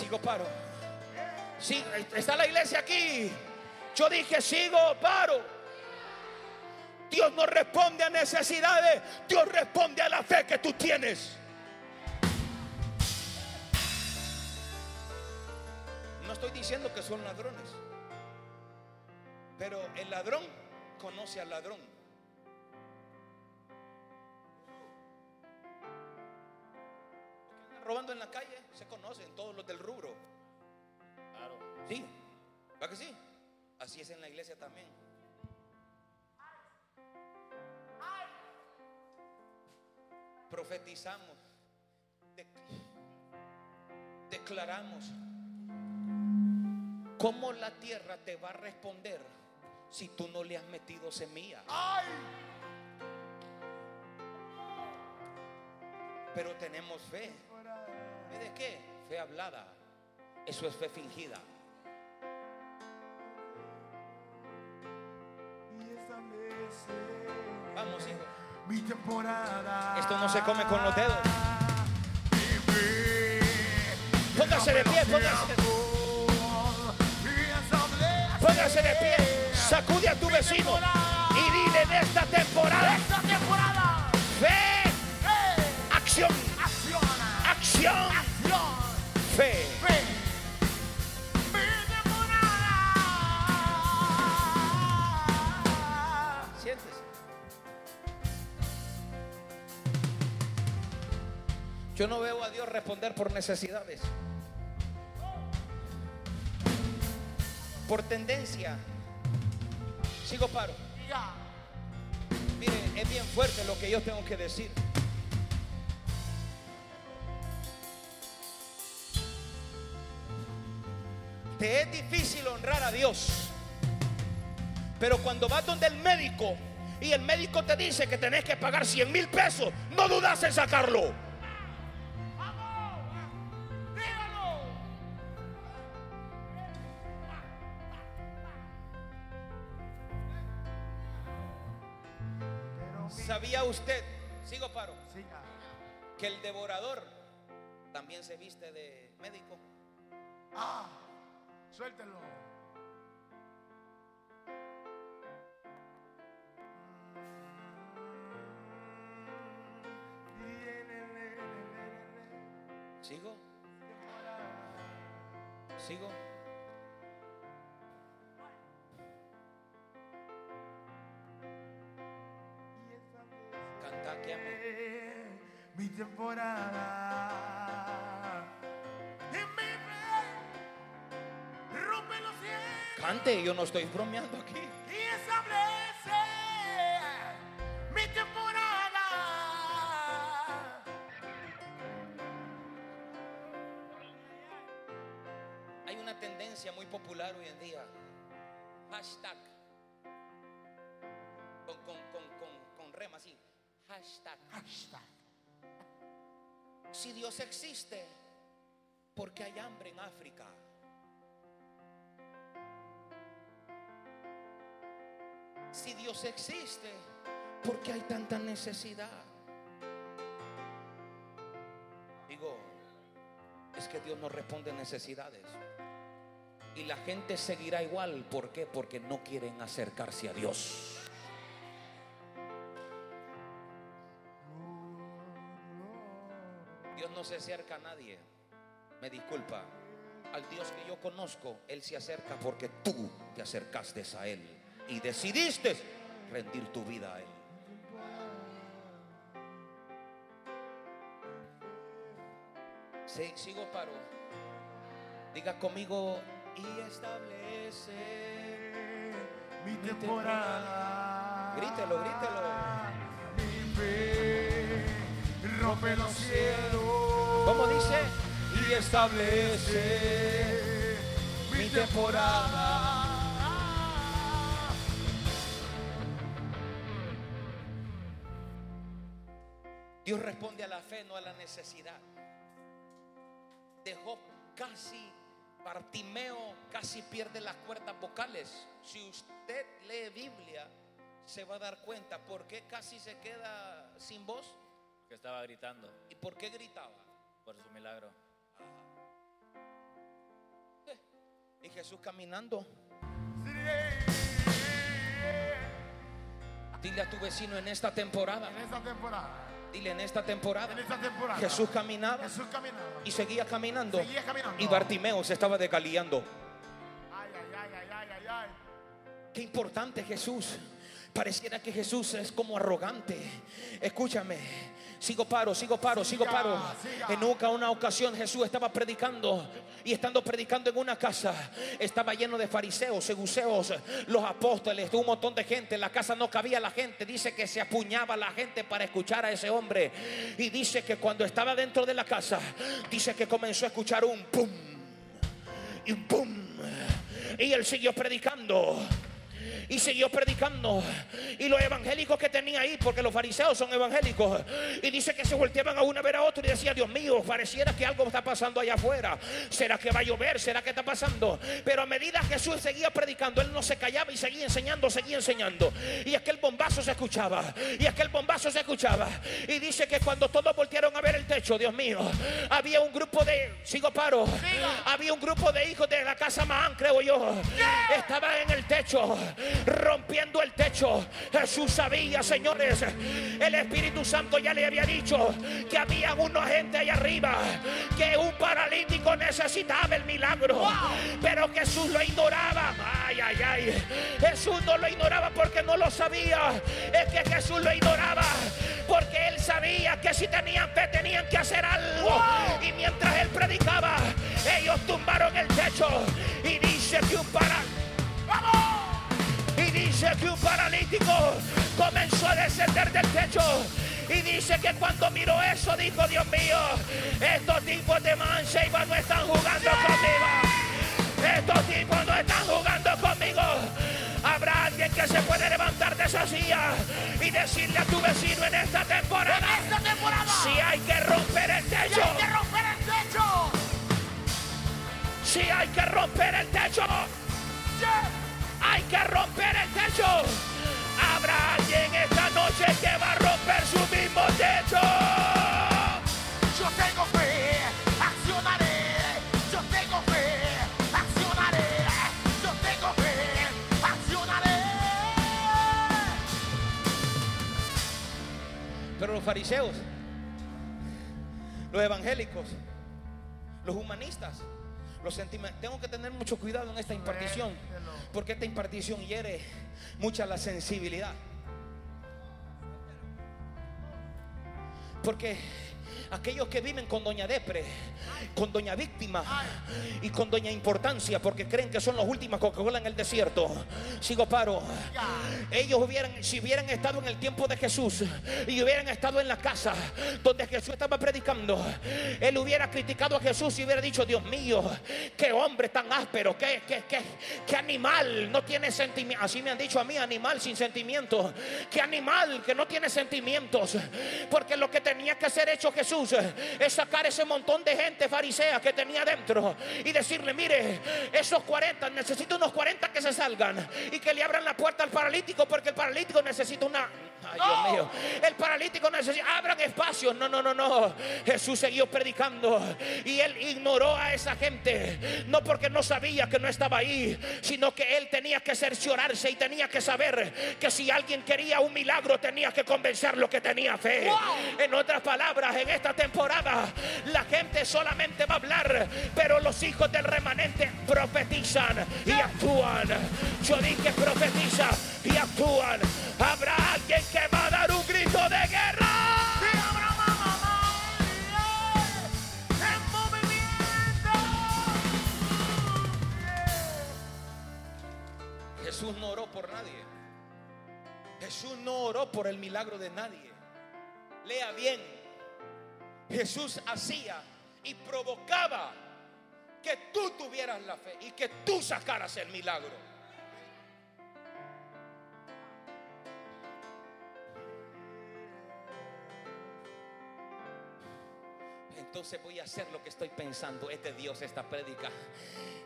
Sigo paro. Sí, está la iglesia aquí. Yo dije, sigo paro. Dios no responde a necesidades, Dios responde a la fe que tú tienes. No estoy diciendo que son ladrones, pero el ladrón conoce al ladrón. robando en la calle, del rubro. Claro. Sí, ¿va que sí? Así es en la iglesia también. Profetizamos, declaramos cómo la tierra te va a responder si tú no le has metido semilla. ¡Ay! Pero tenemos fe. ¿Fe de qué? Fe hablada. Eso es fe fingida. Vamos, hijo. mi temporada. Esto no se come con los dedos. Póngase de pie, póngase. Póngase de pie. Sacude a tu vecino y dile en esta temporada. esta temporada. Fe, acción, Acción. Fe. Fe. Siéntese. Yo no veo a Dios responder por necesidades. Por tendencia. Sigo paro. Mire, es bien fuerte lo que yo tengo que decir. Te es difícil honrar a Dios. Pero cuando vas donde el médico y el médico te dice que tenés que pagar 100 mil pesos, no dudas en sacarlo. ¿Sabía usted, sigo paro, que el devorador también se viste de médico? Ah, suéltelo. ¿Sigo? ¿Sigo? Canta que amo. Mi temporada. Yo no estoy bromeando aquí. y establece mi temporada. Hay una tendencia muy popular hoy en día. Hashtag. Con, con, con, con, con rema así. Hashtag. Hashtag. Si Dios existe, ¿por qué hay hambre en África? Si Dios existe, ¿por qué hay tanta necesidad? Digo, es que Dios no responde necesidades. Y la gente seguirá igual. ¿Por qué? Porque no quieren acercarse a Dios. Dios no se acerca a nadie. Me disculpa. Al Dios que yo conozco, Él se acerca porque tú te acercaste a Él y decidiste rendir tu vida a Él. Sí, sigo paro. Diga conmigo y establece. Mi temporada. Grítelo, grítelo. Mi fe rompe los cielos. ¿Cómo dice? Y establece mi temporada. Dios responde a la fe, no a la necesidad. Dejó casi, Bartimeo casi pierde las cuerdas vocales. Si usted lee Biblia, se va a dar cuenta por qué casi se queda sin voz que estaba gritando y por qué gritaba. por su milagro. Y Jesús caminando. Dile a tu vecino en esta temporada. En esta temporada. Dile en esta temporada. En esta temporada. Jesús caminaba Jesús caminaba. y seguía caminando. Seguía caminando. Y Bartimeo se estaba desgaliando. Ay, ay, ay, ay, ay, ay, ay. Qué importante Jesús. Pareciera que Jesús es como arrogante. Escúchame. Sigo paro, sigo paro, sigo paro. En nunca una ocasión Jesús estaba predicando y estando predicando en una casa estaba lleno de fariseos, seduceos, los apóstoles, un montón de gente. En la casa no cabía la gente. Dice que se apuñaba la gente para escuchar a ese hombre. Y dice que cuando estaba dentro de la casa, dice que comenzó a escuchar un pum y un pum. Y él siguió predicando. Y siguió predicando. Y los evangélicos que tenía ahí, porque los fariseos son evangélicos, y dice que se volteaban a uno a ver a otro y decía, Dios mío, pareciera que algo está pasando allá afuera. ¿Será que va a llover? ¿Será que está pasando? Pero a medida que Jesús seguía predicando, él no se callaba y seguía enseñando, seguía enseñando. Y aquel bombazo se escuchaba. Y aquel bombazo se escuchaba. Y dice que cuando todos voltearon a ver el techo, Dios mío, había un grupo de, sigo paro, había un grupo de hijos de la casa Mahán, creo yo. Estaba en el techo, rompiendo el techo. Jesús sabía, señores, el Espíritu Santo ya le había dicho que había una gente allá arriba, que un paralítico necesitaba el milagro. Pero Jesús lo ignoraba. Ay, ay, ay. Jesús no lo ignoraba porque no lo sabía. Es que Jesús lo ignoraba porque él sabía que si tenían fe tenían que hacer algo. Y mientras él predicaba, ellos tumbaron el techo y dice que un Y dice que un paralítico comenzó a descender del techo. Y dice que cuando miró eso dijo, Dios mío, estos tipos de Mancheva no están jugando conmigo. Estos tipos no están jugando conmigo. Habrá alguien que se puede levantar de esa silla y decirle a tu vecino en esta temporada, En esta temporada. si hay que romper el techo, hay que romper el techo. si hay que romper el techo, hay que romper el techo. Habrá alguien esta noche que va a romper su mismo techo. Yo tengo fe, accionaré. Yo tengo fe, accionaré. Yo tengo fe, accionaré. Pero los fariseos, los evangélicos, los humanistas, los sentimentales, tengo que tener mucho cuidado en esta impartición, porque esta impartición hiere mucha la sensibilidad. Porque aquellos que viven con doña Depre, con doña Víctima y con doña Importancia, porque creen que son las últimas Coca-Cola en el desierto, sigo paro. Ellos hubieran, si hubieran estado en el tiempo de Jesús y hubieran estado en la casa donde Jesús estaba predicando, él hubiera criticado a Jesús y hubiera dicho, Dios mío, qué hombre tan áspero, qué, qué, qué, qué animal, no tiene sentimientos. Así me han dicho a mí, animal sin sentimientos. Qué animal que no tiene sentimientos. Porque lo que tenía que hacer hecho Jesús es sacar ese montón de gente farisea que tenía dentro y decirle, mire, esos 40, necesito unos 40 que se salgan y que le abran la puerta al paralítico porque el paralítico necesita una... Ay, Dios mío. El paralítico necesita... Abran espacio. No, no, no, no. Jesús siguió predicando y él ignoró a esa gente. No porque no sabía que no estaba ahí, sino que él tenía que cerciorarse y tenía que saber que si alguien quería un milagro tenía que convencerlo que tenía fe. En otras palabras, en esta temporada la gente solamente va a hablar, pero los hijos del remanente profetizan y actúan. Yo dije profetiza y actúan. Habrá alguien que va a dar un grito de guerra. Jesús no oró por nadie. Jesús no oró por el milagro de nadie. Lea bien. Jesús hacía y provocaba que tú tuvieras la fe y que tú sacaras el milagro. Entonces voy a hacer lo que estoy pensando. Es de Dios esta prédica.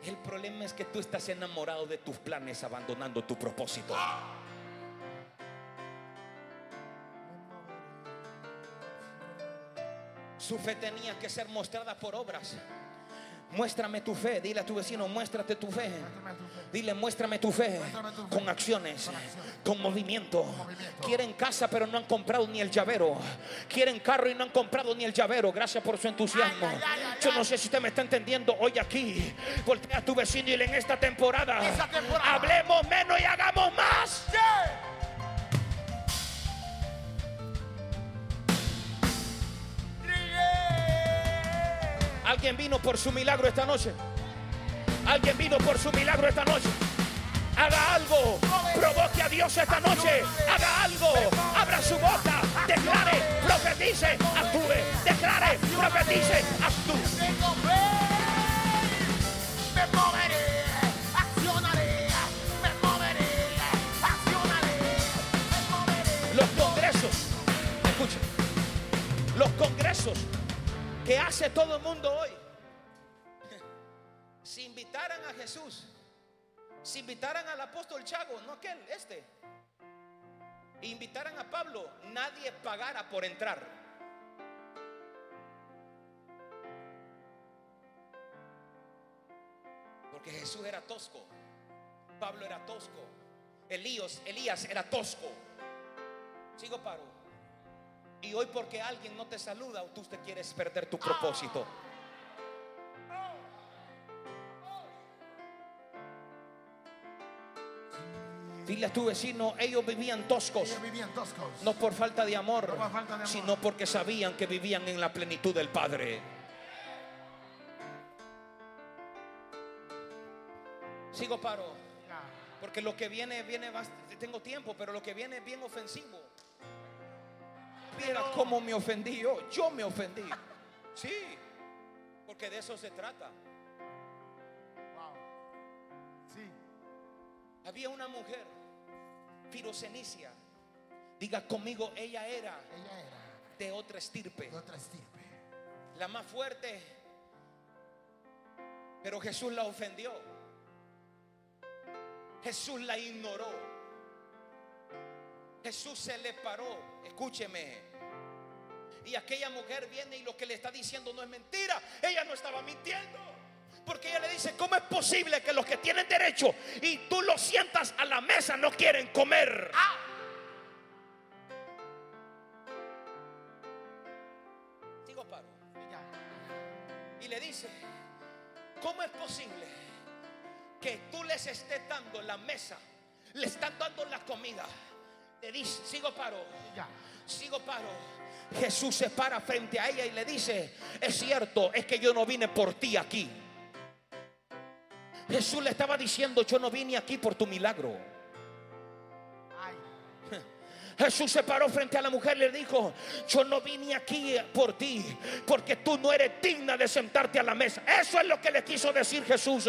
El problema es que tú estás enamorado de tus planes, abandonando tu propósito. Su fe tenía que ser mostrada por obras. Muéstrame tu fe. Dile a tu vecino, muéstrate tu fe. Muéstrame tu fe. Dile, muéstrame tu fe. Muéstrame tu fe. Con acciones, Con acciones. con movimiento. movimiento. Quieren casa, pero no han comprado ni el llavero. Quieren carro y no han comprado ni el llavero. Gracias por su entusiasmo. Ay, ay, ay, ay, Yo no sé si usted me está entendiendo hoy aquí. Voltea a tu vecino y en esta temporada. Esta temporada. Hablemos menos y hagamos más. Yeah. Alguien vino por su milagro esta noche. Alguien vino por su milagro esta noche. Haga algo. Provoque a Dios esta noche. Haga algo. Abra su boca. Declare. Profetice. Actúe. Declare. Profetice. Actúe. los congresos, moveré, hace todo el mundo hoy? Si invitaran a Jesús, si invitaran al apóstol Chago, no aquel, este, invitaran a Pablo, nadie pagara por entrar. Porque Jesús era tosco, Pablo era tosco, Elías, Elías era tosco. Sigo paro. Y hoy porque alguien no te saluda, tú te quieres perder tu propósito. Dile a tu vecino, ellos vivían toscos. Ellos vivían toscos. No por falta de amor, No por falta de amor. sino porque sabían que vivían en la plenitud del Padre. Sigo paro, porque lo que viene, viene, tengo tiempo, pero lo que viene es bien ofensivo. Mira cómo me ofendí yo, yo me ofendí. Sí, porque de eso se trata. Wow. Sí. Había una mujer, Firocenicia, diga conmigo, ella era Ella era de otra estirpe. de otra estirpe. la más fuerte. Pero Jesús la ofendió. Jesús la ignoró. Jesús se le paró. Escúcheme. Y aquella mujer viene y lo que le está diciendo no es mentira. Ella no estaba mintiendo. Porque ella le dice, ¿cómo es posible que los que tienen derecho y tú los sientas a la mesa no quieren comer? Sigo paro. Y le dice, ¿cómo es posible que tú les estés dando la mesa, le están dando la comida? Le dice, sigo paro, Ya. sigo paro. Jesús se para frente a ella y le dice, es cierto, es que yo no vine por ti aquí. Jesús le estaba diciendo, yo no vine aquí por tu milagro. Jesús se paró frente a la mujer y le dijo, yo no vine aquí por ti, porque tú no eres digna de sentarte a la mesa. Eso es lo que le quiso decir Jesús.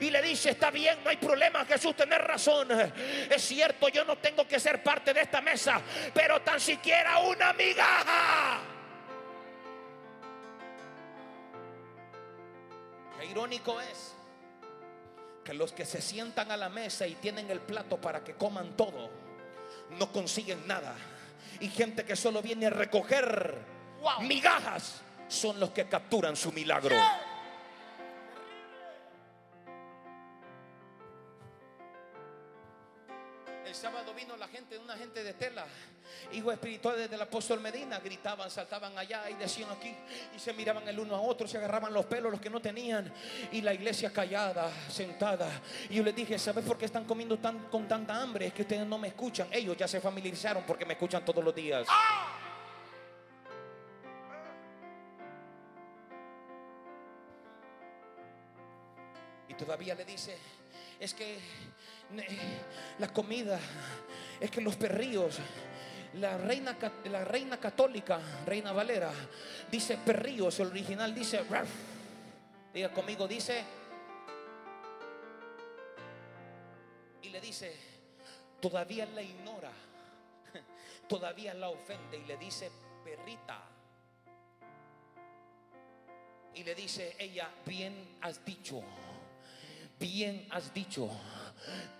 Y le dice, está bien, no hay problema, Jesús, tenés razón. Es cierto, yo no tengo que ser parte de esta mesa, pero tan siquiera una migaja. Qué irónico es que los que se sientan a la mesa y tienen el plato para que coman todo, no consiguen nada. Y gente que solo viene a recoger Wow. migajas son los que capturan su milagro. Hijos espirituales del apóstol Medina, gritaban, saltaban allá y decían aquí, y se miraban el uno a otro, se agarraban los pelos los que no tenían, y la iglesia callada, sentada. Y yo les dije, ¿sabes por qué están comiendo tan, con tanta hambre? Es que ustedes no me escuchan. Ellos ya se familiarizaron porque me escuchan todos los días. Y todavía le dice, es que la comida, es que los perrillos, la reina, la reina católica, reina Valera, dice perrillos, el original dice, diga conmigo, dice, y le dice, todavía la ignora, todavía la ofende y le dice, perrita. Y le dice ella, bien has dicho, bien has dicho,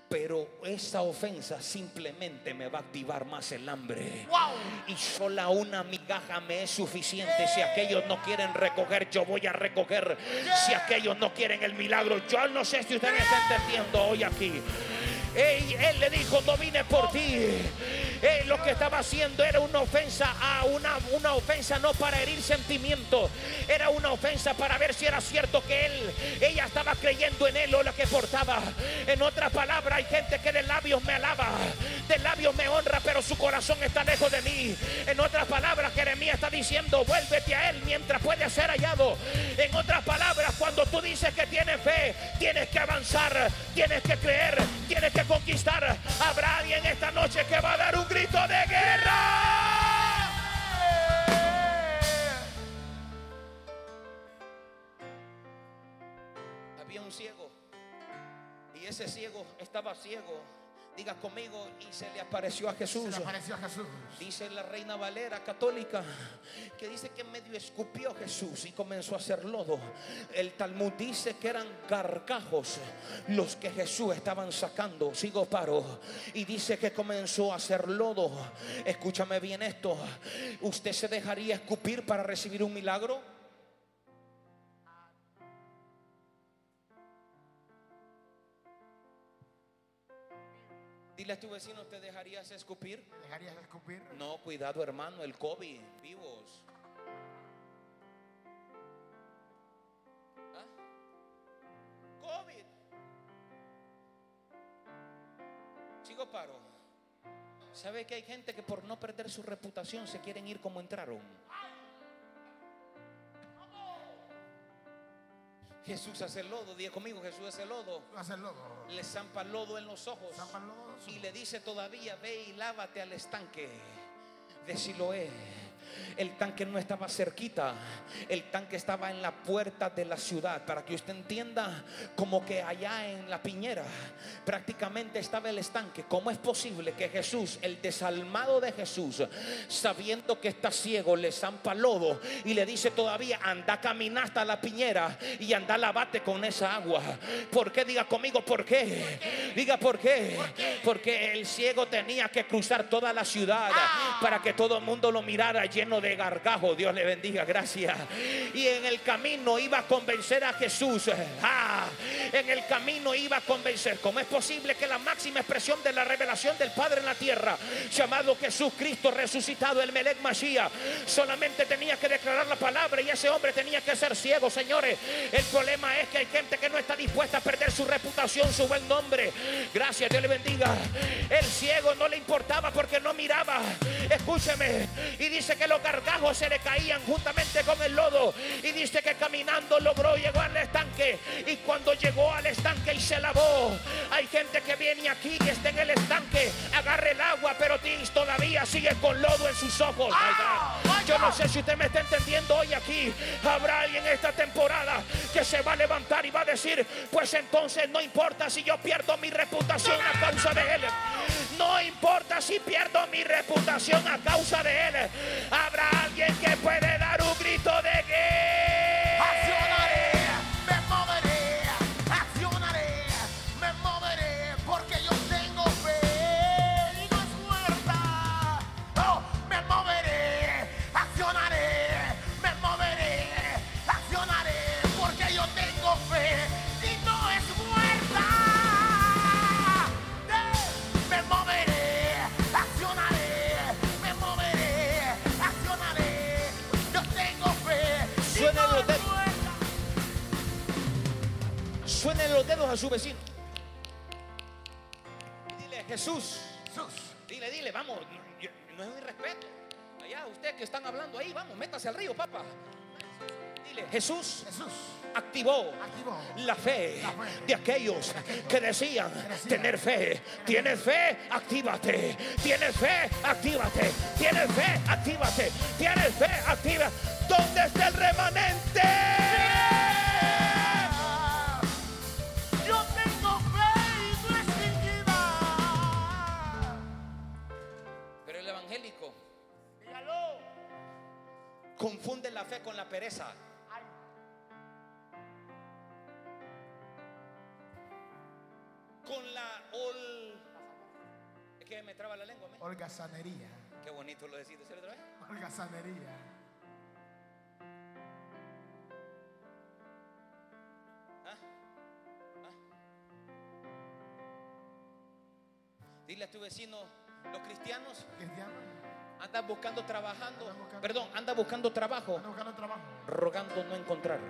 pero esa ofensa simplemente me va a activar más el hambre. Wow. Y sola una migaja me es suficiente. Si aquellos no quieren recoger, yo voy a recoger. Si aquellos no quieren el milagro, yo no sé si usted me está entendiendo hoy aquí. Él le dijo, no vine por ti. Él lo que estaba haciendo era una ofensa a una, una ofensa no para herir sentimientos. Era una ofensa para ver si era cierto que él, ella estaba creyendo en él o lo que portaba. En otras palabras, hay gente que de labios me alaba, de labios me honra, pero su corazón está lejos de mí. En otras palabras, Jeremías está diciendo, vuélvete a él mientras puede ser hallado. En otras palabras, cuando tú dices que tienes fe, tienes que avanzar, tienes que creer, tienes que conquistar. Habrá alguien esta noche que va a dar un grito de guerra. Había un ciego y ese ciego estaba ciego Diga conmigo, y se le apareció a Se Jesús. le apareció a Jesús. Dice la reina Valera católica que dice que medio escupió Jesús y comenzó a hacer lodo. El Talmud dice que eran gargajos los que Jesús estaban sacando. Sigo paro. Y dice que comenzó a hacer lodo. Escúchame bien esto. ¿Usted se dejaría escupir para recibir un milagro? Dile a tu vecino, ¿te dejarías escupir? ¿Dejarías de escupir? No, cuidado hermano, el COVID, vivos. ¿Ah? COVID. Sigo paro. ¿Sabe que hay gente que por no perder su reputación se quieren ir como entraron? Jesús hace lodo, diga conmigo, Jesús hace lodo. Hacer lodo. Le zampa lodo en los ojos. Zampa lodo Y le dice todavía, ve y lávate al estanque de Siloé. El tanque no estaba cerquita, el tanque estaba en la puerta de la ciudad. Para que usted entienda, como que allá en la piñera prácticamente estaba el estanque. ¿Cómo es posible que Jesús, el desalmado de Jesús, sabiendo que está ciego, le zampa lodo y le dice todavía, anda caminar hasta la piñera y anda lavate con esa agua? ¿Por qué? Diga conmigo, ¿por qué? Diga por qué. Porque el ciego tenía que cruzar toda la ciudad para que todo el mundo lo mirara lleno de gargajo. Dios le bendiga, gracias. Y en el camino iba a convencer a Jesús. Ah, en el camino iba a convencer. ¿Cómo es posible que la máxima expresión de la revelación del Padre en la tierra, llamado Jesús Cristo resucitado, el Melech Mashiach, solamente tenía que declarar la palabra y ese hombre tenía que ser ciego, señores? El problema es que hay gente que no está dispuesta a perder su reputación, su buen nombre. Gracias, Dios le bendiga. El ciego no le importaba porque no miraba. Escúcheme. Y dice que los gargajos se le caían juntamente con el lodo. Y dice que caminando logró llegar al estanque. Y cuando llegó al estanque y se lavó, hay gente que viene aquí y está en el estanque, agarre el agua, pero Tis todavía sigue con lodo en sus ojos. My God. Yo no sé si usted me está entendiendo hoy aquí. Habrá alguien esta temporada que se va a levantar y va a decir, pues entonces no importa si yo pierdo mi reputación a causa de él. No importa si pierdo mi reputación a causa de él. Habrá alguien que puede dar un grito de que a su vecino. Y dile, Jesús, Jesús. dile, dile, vamos, no, yo- no es un irrespeto. Allá, usted que están hablando ahí, vamos, métase al río, papá. Dile, Jesús Jesús activó activó la fe La fe. de aquellos que decían decían, tener fe. ¿Tienes fe? Actívate. ¿Tienes fe? Actívate. ¿Tienes fe? Actívate. ¿Tienes fe? Activa. ¿Dónde está el remanente? La fe con la pereza. Con la ol... Es que me traba la lengua. Holgazanería. Qué bonito lo decís. ¿Decirlo otra vez? Holgazanería. ¿Ah? ¿Ah? Dile a tu vecino, los cristianos Cristiano. Andan buscando trabajando, Andan buscando- perdón, andan buscando trabajo, Anda buscando trabajo. rogando no encontrar.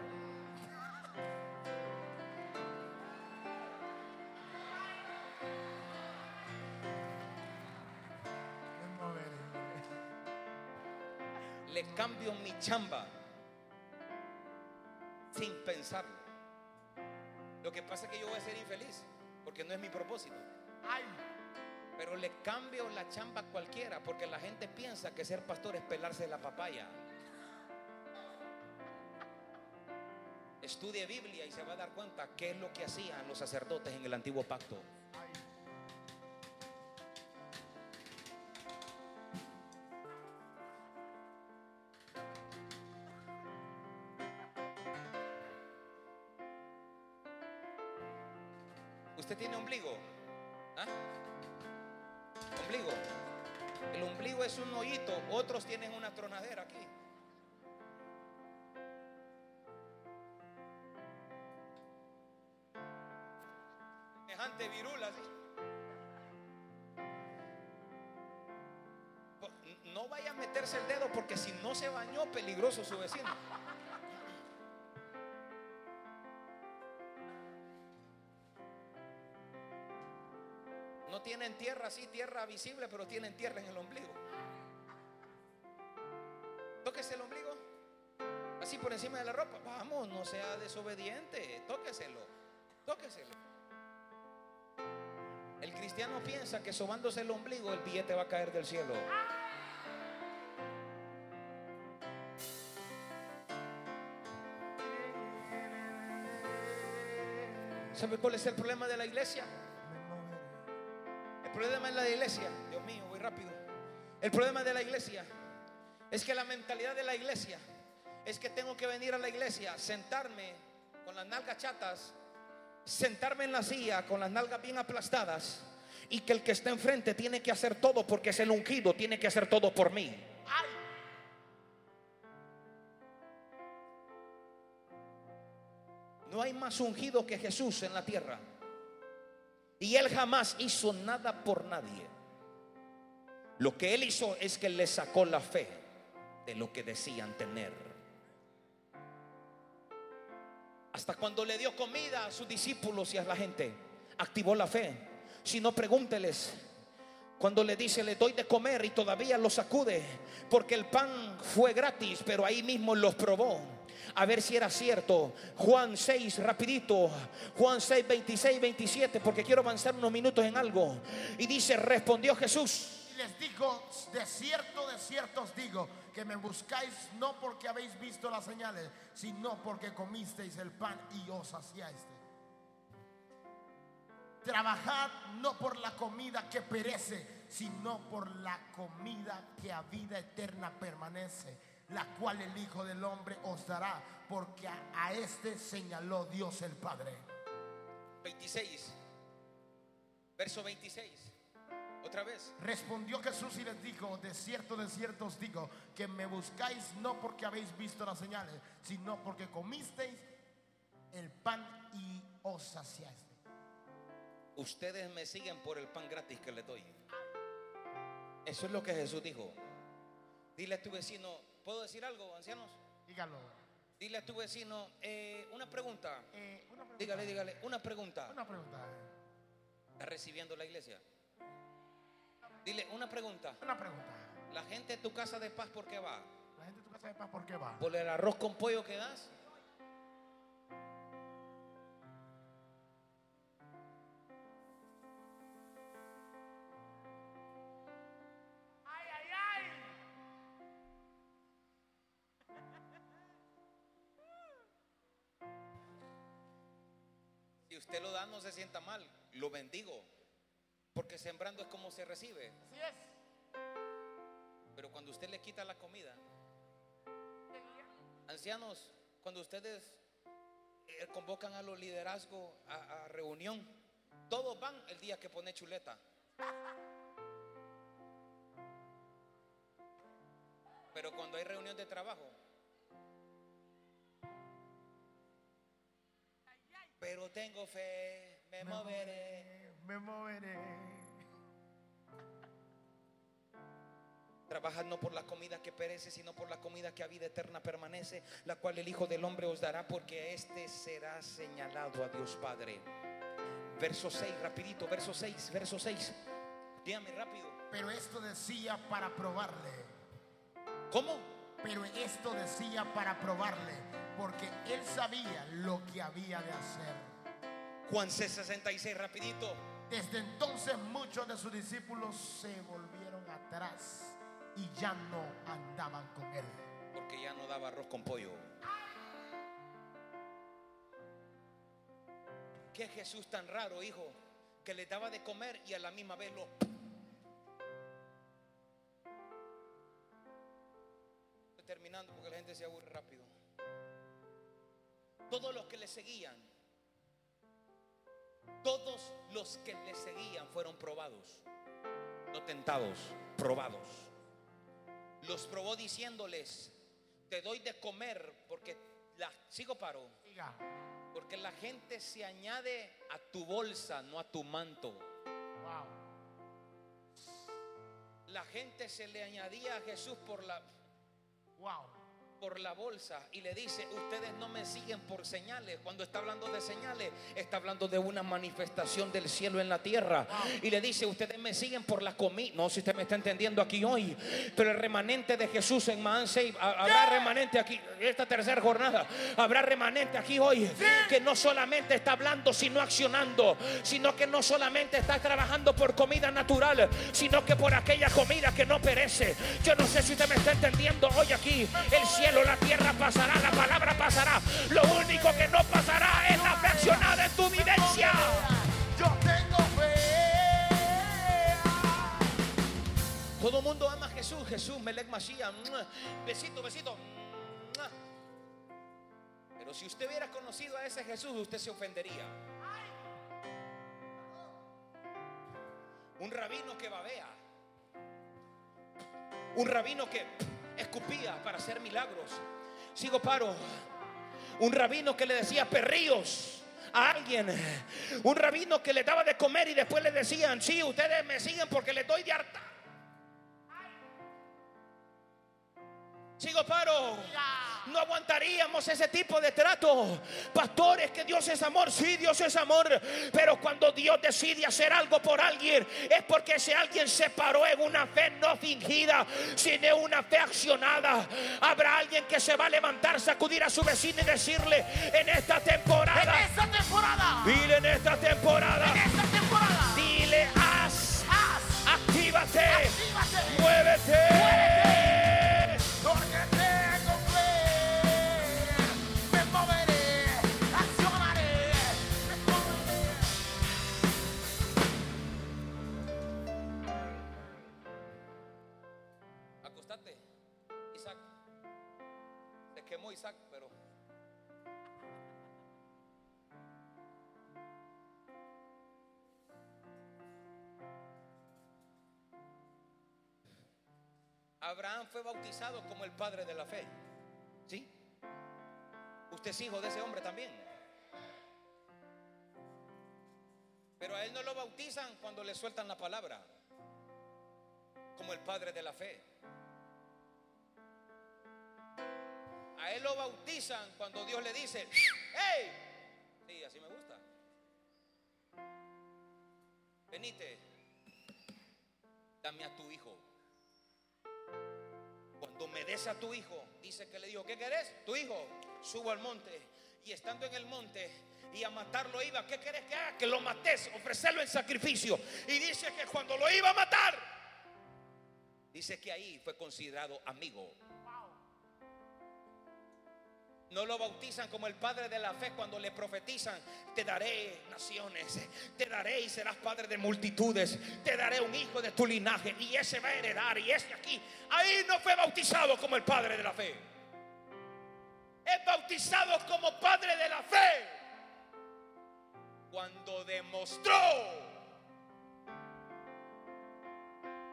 Moveré. Le cambio mi chamba sin pensarlo. Lo que pasa es que yo voy a ser infeliz porque no es mi propósito. Ay, pero le cambio la chamba a cualquiera porque la gente piensa que ser pastor es pelarse la papaya. Estudie Biblia y se va a dar cuenta qué es lo que hacían los sacerdotes en el antiguo pacto. ¿Usted tiene ombligo? Semejante virula, ¿sí? Po- No vaya a meterse el dedo porque si no se bañó, peligroso su vecino. No tienen tierra así, tierra visible, pero tienen tierra en el ombligo. Tóquese el ombligo. Así por encima de la ropa. Vamos, no sea desobediente. Tóqueselo. Tóqueselo. Cristiano piensa que sobándose el ombligo el billete va a caer del cielo. ¿Sabe cuál es el problema de la iglesia? El problema de la iglesia, Dios mío, voy rápido. El problema de la iglesia es que la mentalidad de la iglesia es que tengo que venir a la iglesia, sentarme con las nalgas chatas, sentarme en la silla con las nalgas bien aplastadas y que el que está enfrente tiene que hacer todo porque es el ungido, tiene que hacer todo por mí. Ay, No hay más ungido que Jesús en la tierra. Y él jamás hizo nada por nadie. Lo que él hizo es que le sacó la fe de lo que decían tener. Hasta cuando le dio comida a sus discípulos y a la gente, activó la fe. Si no, pregúnteles. Cuando le dice, le doy de comer y todavía lo sacude, porque el pan fue gratis, pero ahí mismo los probó. A ver si era cierto. Juan 6, rapidito. Juan 6, 26, 27, porque quiero avanzar unos minutos en algo. Y dice, respondió Jesús. y les digo, de cierto, de cierto os digo, que me buscáis no porque habéis visto las señales, sino porque comisteis el pan y os saciasteis. Trabajad no por la comida que perece, sino por la comida que a vida eterna permanece, la cual el Hijo del Hombre os dará, porque a, a este señaló Dios el Padre. 26. Verso 26. Otra vez. Respondió Jesús y les dijo, de cierto, de cierto os digo, que me buscáis no porque habéis visto las señales, sino porque comisteis el pan y os saciasteis. Ustedes me siguen por el pan gratis que les doy. Eso es lo que Jesús dijo. Dile a tu vecino, ¿puedo decir algo, ancianos? Dígalo. Dile a tu vecino, eh, una pregunta. Eh, una pregunta. Dígale, dígale, una pregunta. Una pregunta. ¿Está recibiendo la iglesia? Dile, una pregunta. Una pregunta. La gente de tu casa de paz, ¿por qué va? La gente de tu casa de paz, ¿por qué va? ¿Por el arroz con pollo que das? Usted lo da, no se sienta mal. Lo bendigo. Porque sembrando es como se recibe. Así es. Pero cuando usted le quita la comida, ancianos, cuando ustedes eh, convocan a los liderazgos a, a reunión, todos van el día que pone chuleta. Pero cuando hay reunión de trabajo, pero tengo fe, me moveré. Me moveré. Trabajad no por la comida que perece, sino por la comida que a vida eterna permanece, la cual el Hijo del Hombre os dará, porque éste será señalado a Dios Padre. Verso 6, rapidito, verso 6, verso 6. Dígame rápido. Pero esto decía para probarle. ¿Cómo? Pero esto decía para probarle, porque él sabía lo que había de hacer. Juan C 66, rapidito. Desde entonces muchos de sus discípulos se volvieron atrás y ya no andaban con él. Porque ya no daba arroz con pollo. Qué Jesús tan raro, hijo, que le daba de comer y a la misma vez lo... Terminando porque la gente se aburre rápido. Todos los que le seguían Todos los que le seguían fueron probados. No tentados, probados. Los probó diciéndoles, te doy de comer porque la sigo paro. Porque la gente se añade a tu bolsa, no a tu manto. Wow. La gente se le añadía a Jesús por la Wow. Por la bolsa y le dice, ustedes no me siguen por señales. Cuando está hablando de señales, está hablando de una manifestación del cielo en la tierra. Y le dice, ustedes me siguen por la comida. No sé si usted me está entendiendo aquí hoy, pero el remanente de Jesús en Mansei, habrá remanente aquí, esta tercera jornada, habrá remanente aquí hoy, que no solamente está hablando, sino accionando, sino que no solamente está trabajando por comida natural, sino que por aquella comida que no perece. Yo no sé si usted me está entendiendo hoy aquí. El cielo, la tierra pasará, la palabra pasará. Lo único que no pasará es la fe accionada en tu vivencia. Yo tengo fe. Todo mundo ama a Jesús, Jesús, Melech Mashiach. ¡mua! Besito, besito. Pero si usted hubiera conocido a ese Jesús, usted se ofendería. Un rabino que babea. Un rabino que escupía para hacer milagros. Sigo paro. Un rabino que le decía perríos a alguien. Un rabino que le daba de comer y después le decían, sí, ustedes me siguen porque les doy de harta. Sigo paro. No aguantaríamos ese tipo de trato. Pastores, que Dios es amor. Sí, Dios es amor. Pero cuando Dios decide hacer algo por alguien, es porque ese alguien se paró en una fe no fingida, sino una fe accionada. Habrá alguien que se va a levantar, sacudir a su vecino y decirle en esta En temporada. esta temporada. Dile en esta temporada. En esta temporada. Dile, haz, Haz. actívate, Actívate. muévete. Abraham fue bautizado como el padre de la fe. ¿Sí? Usted es hijo de ese hombre también. Pero a él no lo bautizan cuando le sueltan la palabra. Como el padre de la fe. A él lo bautizan cuando Dios le dice, ¡Hey! Sí, así me gusta. Venite, dame a tu hijo. Des a tu hijo, dice que le dijo, ¿qué querés? Tu hijo, subo al monte. Y estando en el monte y a matarlo iba, ¿qué querés que haga? Que lo mates, ofrecerlo en sacrificio. Y dice que cuando lo iba a matar, dice que ahí fue considerado amigo. No lo bautizan como el padre de la fe cuando le profetizan, te daré naciones, te daré y serás padre de multitudes, te daré un hijo de tu linaje y ese va a heredar y ese aquí. Ahí no fue bautizado como el padre de la fe. Es bautizado como padre de la fe cuando demostró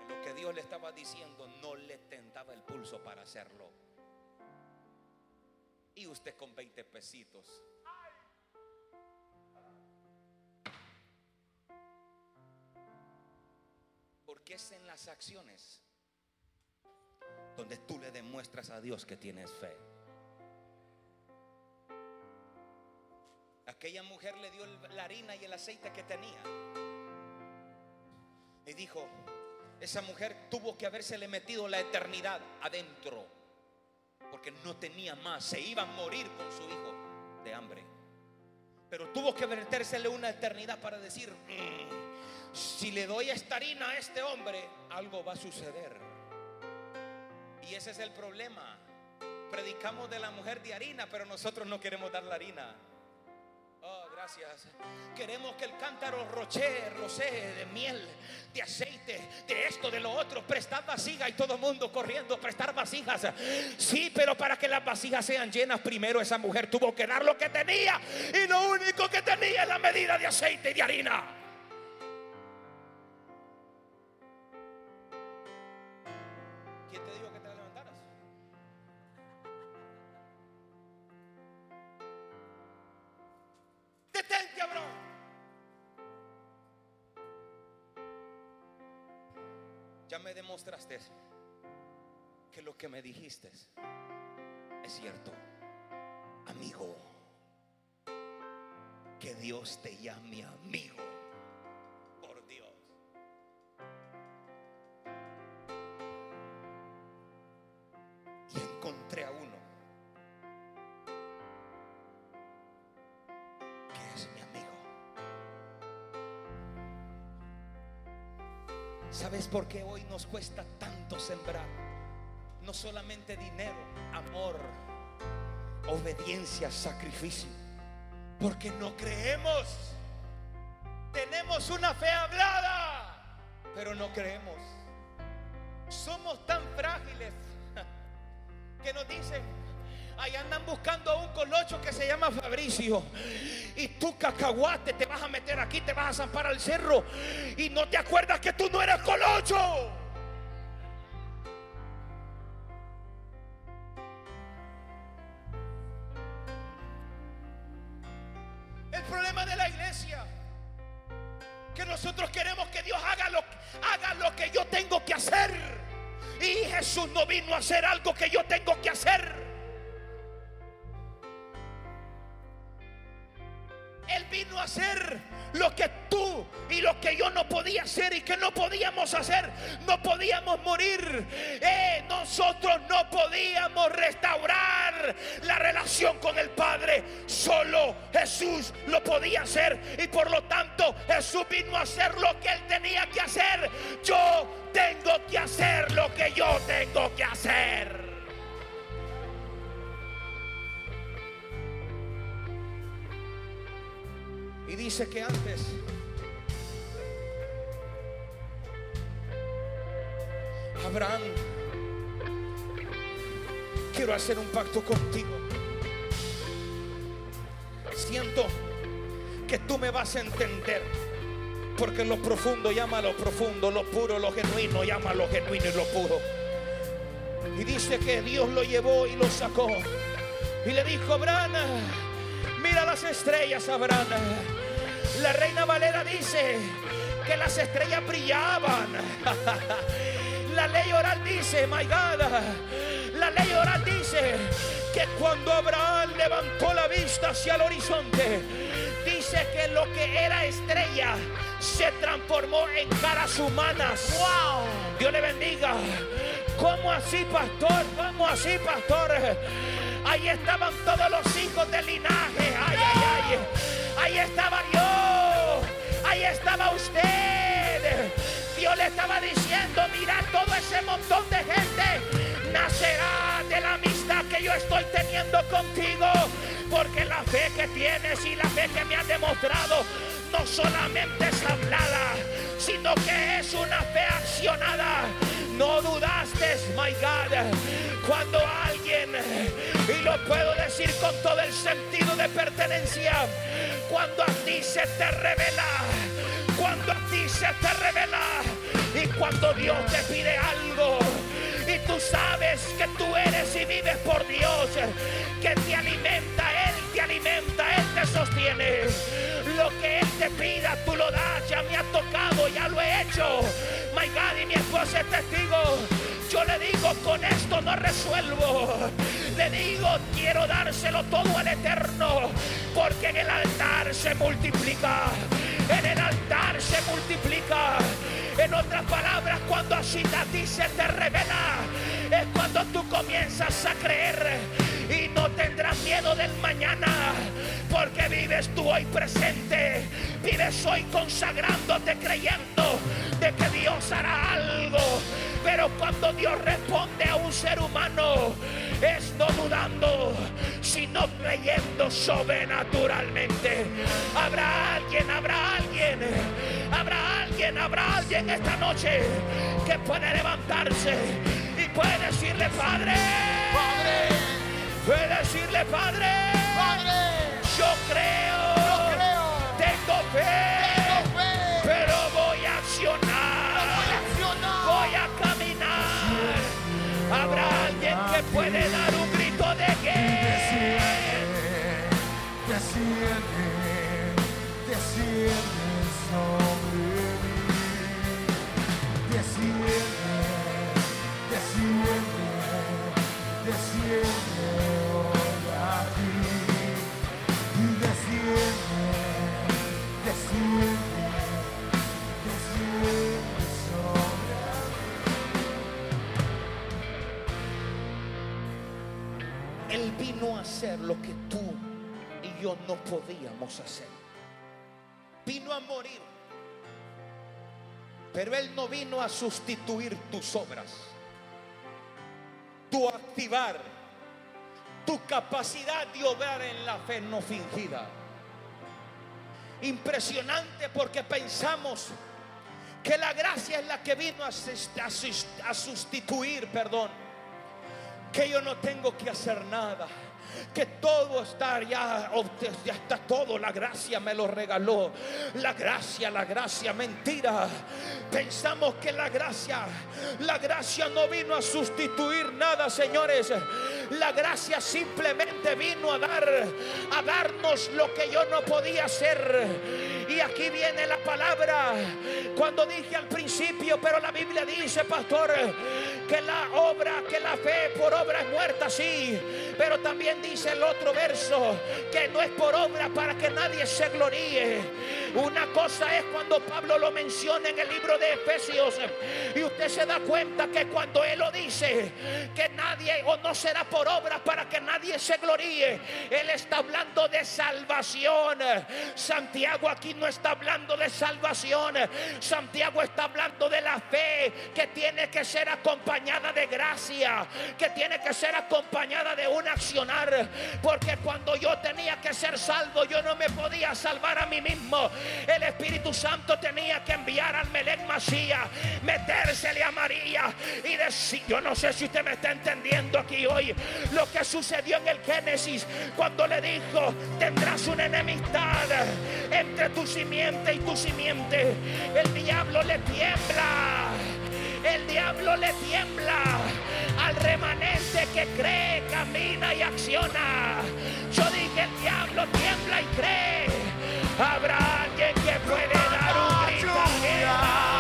lo que Dios le estaba diciendo no le tentaba el pulso para hacerlo. Y usted con 20 pesitos. Porque es en las acciones donde tú le demuestras a Dios que tienes fe. Aquella mujer le dio la harina y el aceite que tenía. Y dijo, esa mujer tuvo que habérsele metido la eternidad adentro porque no tenía más, se iba a morir con su hijo de hambre. Pero tuvo que vertérsele una eternidad para decir, "Mm, si le doy esta harina a este hombre, algo va a suceder. Y ese es el problema. Predicamos de la mujer de harina, pero nosotros no queremos dar la harina. Gracias. Queremos que el cántaro roche, rocé de miel, de aceite, de esto, de lo otro. Prestar vasijas y todo el mundo corriendo, prestar vasijas. Sí, pero para que las vasijas sean llenas, primero esa mujer tuvo que dar lo que tenía. Y lo único que tenía es la medida de aceite y de harina. Que me dijiste es cierto. Amigo, que Dios te llame amigo. Por Dios. Y encontré a uno que es mi amigo. ¿Sabes por qué hoy nos cuesta tanto sembrar? No solamente dinero, amor, obediencia, sacrificio. Porque no creemos. Tenemos una fe hablada, pero no creemos. Somos tan frágiles que nos dicen, ahí andan buscando a un colocho que se llama Fabricio. Y tú cacahuate te vas a meter aquí, te vas a zampar al cerro. Y no te acuerdas que tú no eres colocho. Llama lo genuino y lo puro. Y dice que Dios lo llevó y lo sacó. Y le dijo, Abraham, mira las estrellas, Abraham. La reina Valera dice que las estrellas brillaban. La ley oral dice, my God, la ley oral dice que cuando Abraham levantó la vista hacia el horizonte, dice que lo que era estrella se transformó en caras humanas. Wow. Dios le bendiga. ¿Cómo así, pastor? ¿Cómo así, pastor? Ahí estaban todos los hijos del linaje. Ay, ay, ay. Ahí estaba yo. Ahí estaba usted. Dios le estaba diciendo, mira todo ese montón de gente nacerá de la amistad yo estoy teniendo contigo. Porque la fe que tienes y la fe que me has demostrado no solamente es hablada, sino que es una fe accionada. No dudaste, my God, cuando alguien, y lo puedo decir con todo el sentido de pertenencia, cuando a ti se te revela, cuando a ti se te revela, y cuando Dios te pide algo, tú sabes que tú eres y vives por Dios, que te alimenta, Él te alimenta, Él te sostiene. Lo que Él te pida, tú lo das, ya me ha tocado, ya lo he hecho. My God, y mi esposa es testigo. Yo le digo, con esto no resuelvo. Le digo, quiero dárselo todo al Eterno, porque en el altar se multiplica. En el altar se multiplica. En otras palabras, cuando así a ti se te revela, es cuando tú comienzas a creer y no tendrás miedo del mañana, porque vives tú hoy presente, vives hoy consagrándote, creyendo de que Dios hará algo. Pero cuando Dios responde a un ser humano, es no dudando, sino creyendo sobrenaturalmente. Habrá alguien, habrá alguien, habrá alguien, habrá alguien esta noche que puede levantarse y puede decirle, Padre, Padre, puede decirle, Padre, Padre, yo creo, puede dar un grito de que Desciende, desciende sobre hacer lo que tú y yo no podíamos hacer. Vino a morir. Pero Él no vino a sustituir tus obras. Tu activar. Tu capacidad de obrar en la fe no fingida. Impresionante porque pensamos que la gracia es la que vino a, a sustituir, perdón, que yo no tengo que hacer nada. Que todo está ya, ya está todo, la gracia me lo regaló. La gracia, la gracia, mentira. Pensamos que la gracia, la gracia no vino a sustituir nada, señores. La gracia simplemente vino a dar, a darnos lo que yo no podía hacer. Y aquí viene la palabra. Cuando dije al principio, pero la Biblia dice, pastor, que la obra, que la fe por obra es muerta, sí. Pero también dice el otro verso, que no es por obra para que nadie se gloríe. Una cosa es cuando Pablo lo menciona en el libro de Efesios. Y usted se da cuenta que cuando él lo dice, que nadie o no será por obra para que nadie se gloríe. Él está hablando de salvación. Santiago aquí no está hablando de salvación. Santiago está hablando de la fe que tiene que ser acompañada de gracia, que tiene que ser acompañada de un accionar. Porque cuando yo tenía que ser salvo, yo no me podía salvar a mí mismo. El Espíritu Santo tenía que enviar al Melech Masía, metérsele a María y decir, yo no sé si usted me está entendiendo aquí hoy, lo que sucedió en el Génesis cuando le dijo, tendrás una enemistad entre tu simiente y tu simiente. El diablo le tiembla. El diablo le tiembla al remanente que cree, camina y acciona. Yo dije, el diablo tiembla y cree. Habrá alguien que puede dar un grito.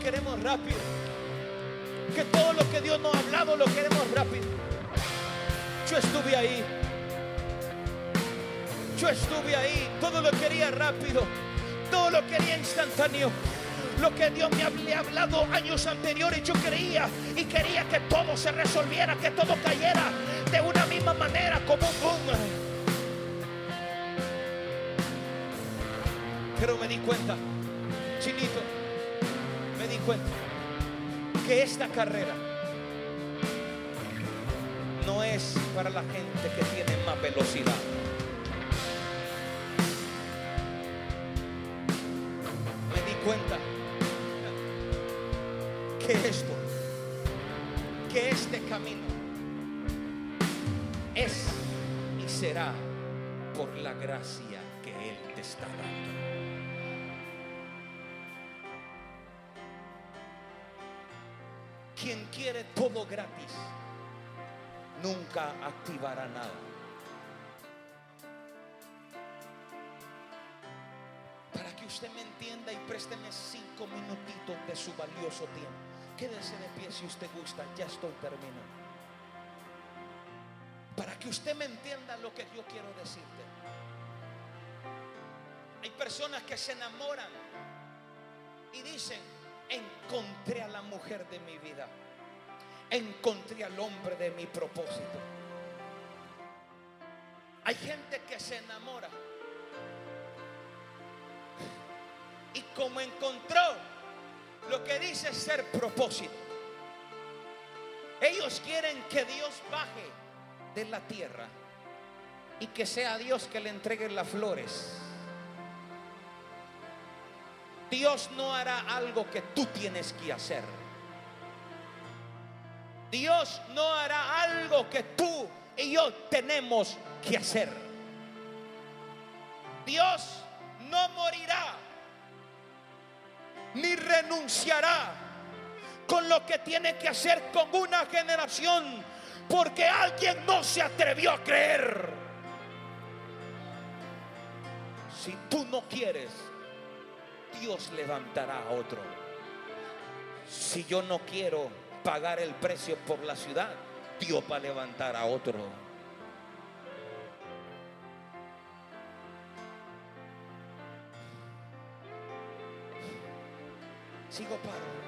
Queremos rápido. Que todo lo que Dios nos ha hablado lo queremos rápido. Yo estuve ahí. Yo estuve ahí. Todo lo quería rápido. Todo lo quería instantáneo. Lo que Dios me había hablado años anteriores, yo creía y quería que todo se resolviera, que todo cayera de una misma manera, como un boom. Pero me di cuenta, chinito, cuenta que esta carrera no es para la gente que tiene más velocidad. Me di cuenta que esto, que este camino es y será por la gracia que Él te está dando. Quien quiere todo gratis, nunca activará nada. Para que usted me entienda y présteme cinco minutitos de su valioso tiempo. Quédese de pie si usted gusta, ya estoy terminando. Para que usted me entienda lo que yo quiero decirte. Hay personas que se enamoran y dicen, encontré a la mujer de mi vida. Encontré al hombre de mi propósito. Hay gente que se enamora. Y como encontró lo que dice ser propósito, ellos quieren que Dios baje de la tierra y que sea Dios que le entregue las flores. Dios no hará algo que tú tienes que hacer. Dios no hará algo que tú y yo tenemos que hacer. Dios no morirá ni renunciará con lo que tiene que hacer con una generación porque alguien no se atrevió a creer. Si tú no quieres, Dios levantará a otro. Si yo no quiero pagar el precio por la ciudad, Dios va a levantar a otro. Sigo paro.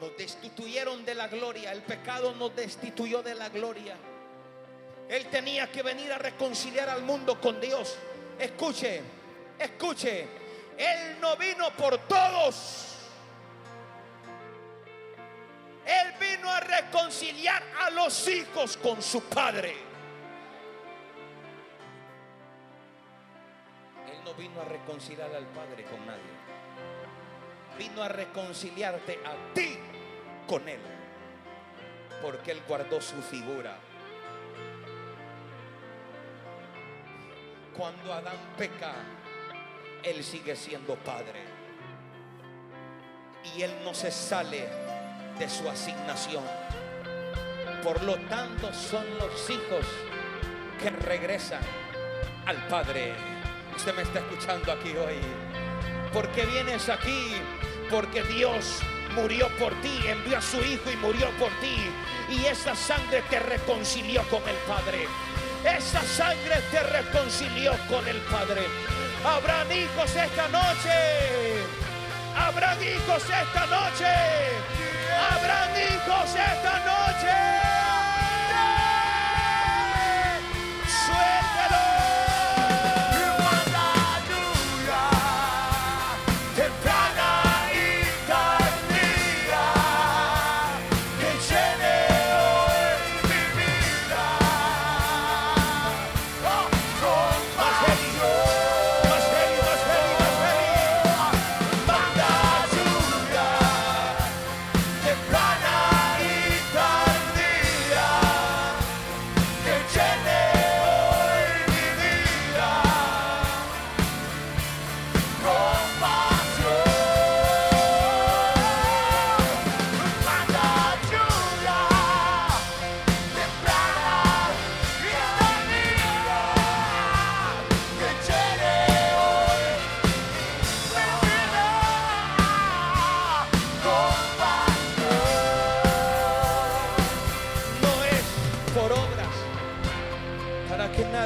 Nos destituyeron de la gloria. El pecado nos destituyó de la gloria. Él tenía que venir a reconciliar al mundo con Dios. Escuche, escuche. Él no vino por todos. Él vino a reconciliar a los hijos con su padre. Él no vino a reconciliar al padre con nadie. Vino a reconciliarte a ti con él. Porque él guardó su figura. Cuando Adán peca, él sigue siendo padre. Y él no se sale de su asignación. Por lo tanto, son los hijos que regresan al Padre. Usted me está escuchando aquí hoy. ¿Por qué vienes aquí? Porque Dios murió por ti, envió a su Hijo y murió por ti. Y esa sangre te reconcilió con el Padre. Esa sangre te reconcilió con el Padre. Habrán hijos esta noche. Habrán hijos esta noche. Habrán hijos esta noche.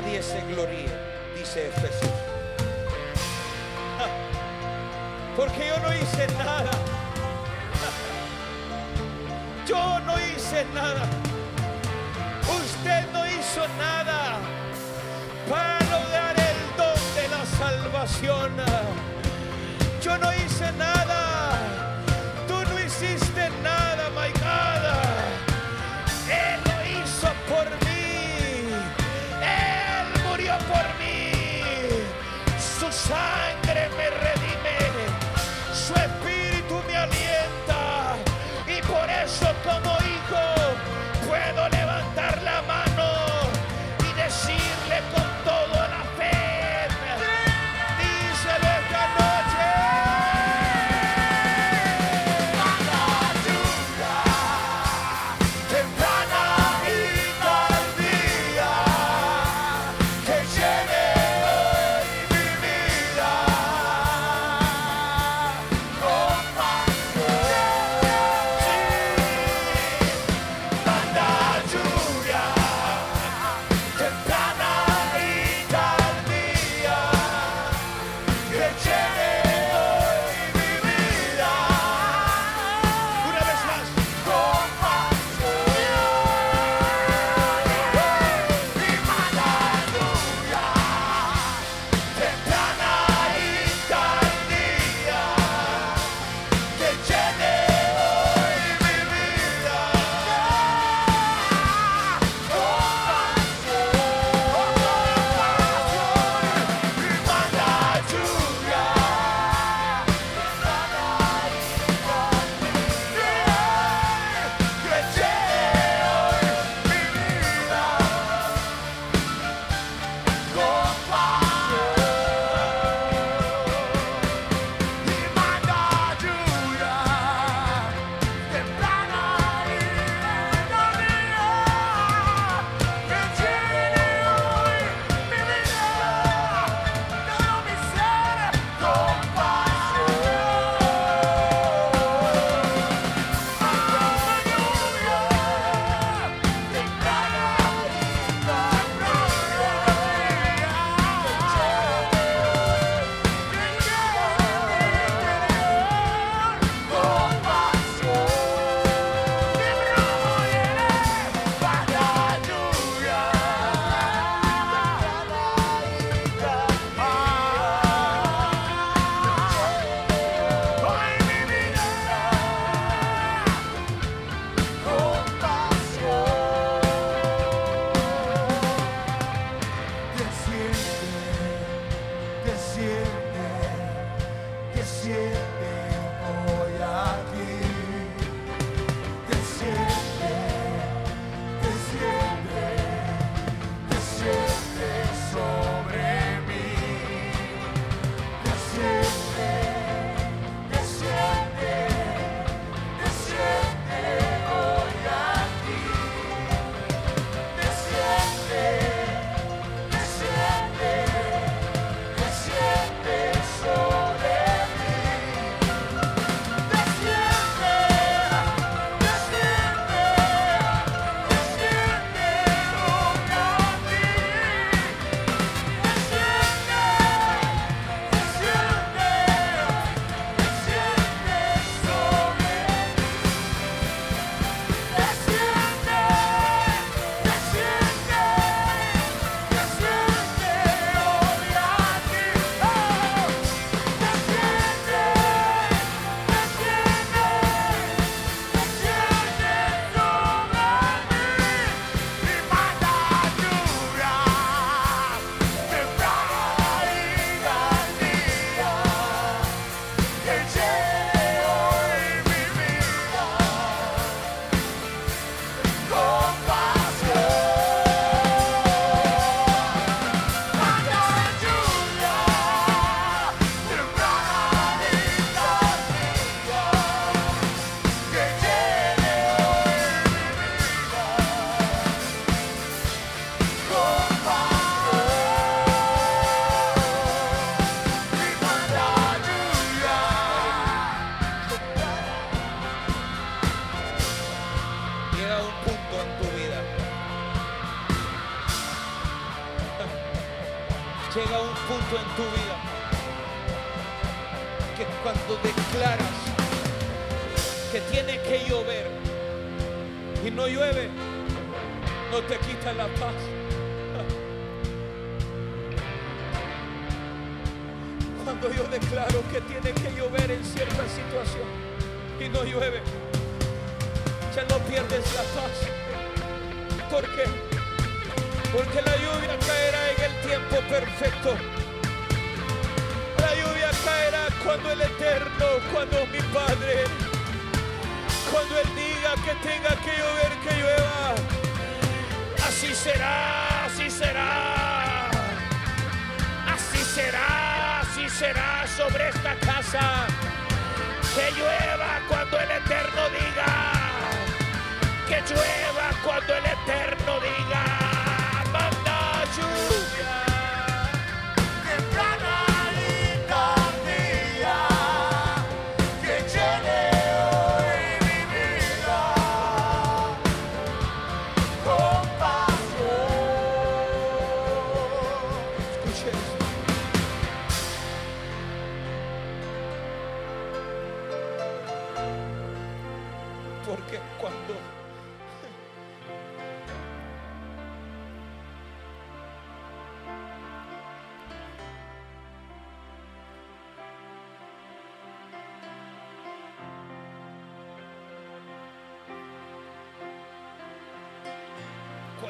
Nadie se gloríe, dice Efesios. Porque yo no hice nada. Yo no hice nada. Usted no hizo nada para lograr el don de la salvación. Yo no hice nada.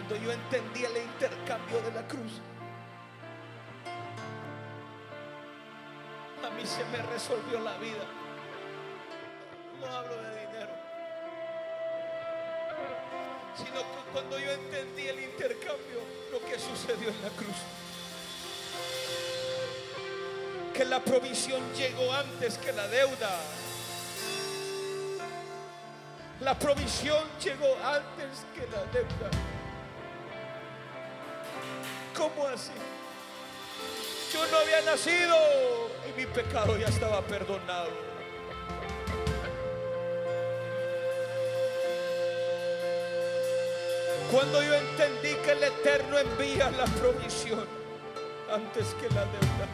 Cuando yo entendí el intercambio de la cruz a mí se me resolvió la vida. No hablo de dinero, sino que cuando yo entendí el intercambio, lo que sucedió en la cruz. Que la provisión llegó antes que la deuda. La provisión llegó antes que la deuda. ¿Cómo así? Yo no había nacido y mi pecado ya estaba perdonado. Cuando yo entendí que el Eterno envía la provisión antes que la deuda,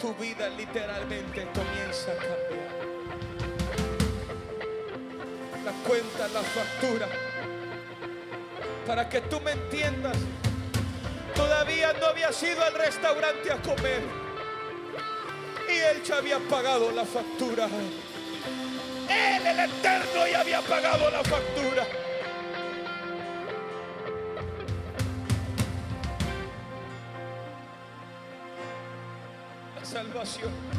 tu vida literalmente comienza a cambiar. La cuenta, la factura, para que tú me entiendas, todavía no había ido al restaurante a comer y él ya había pagado la factura. Él, el eterno, ya había pagado la factura. La salvación.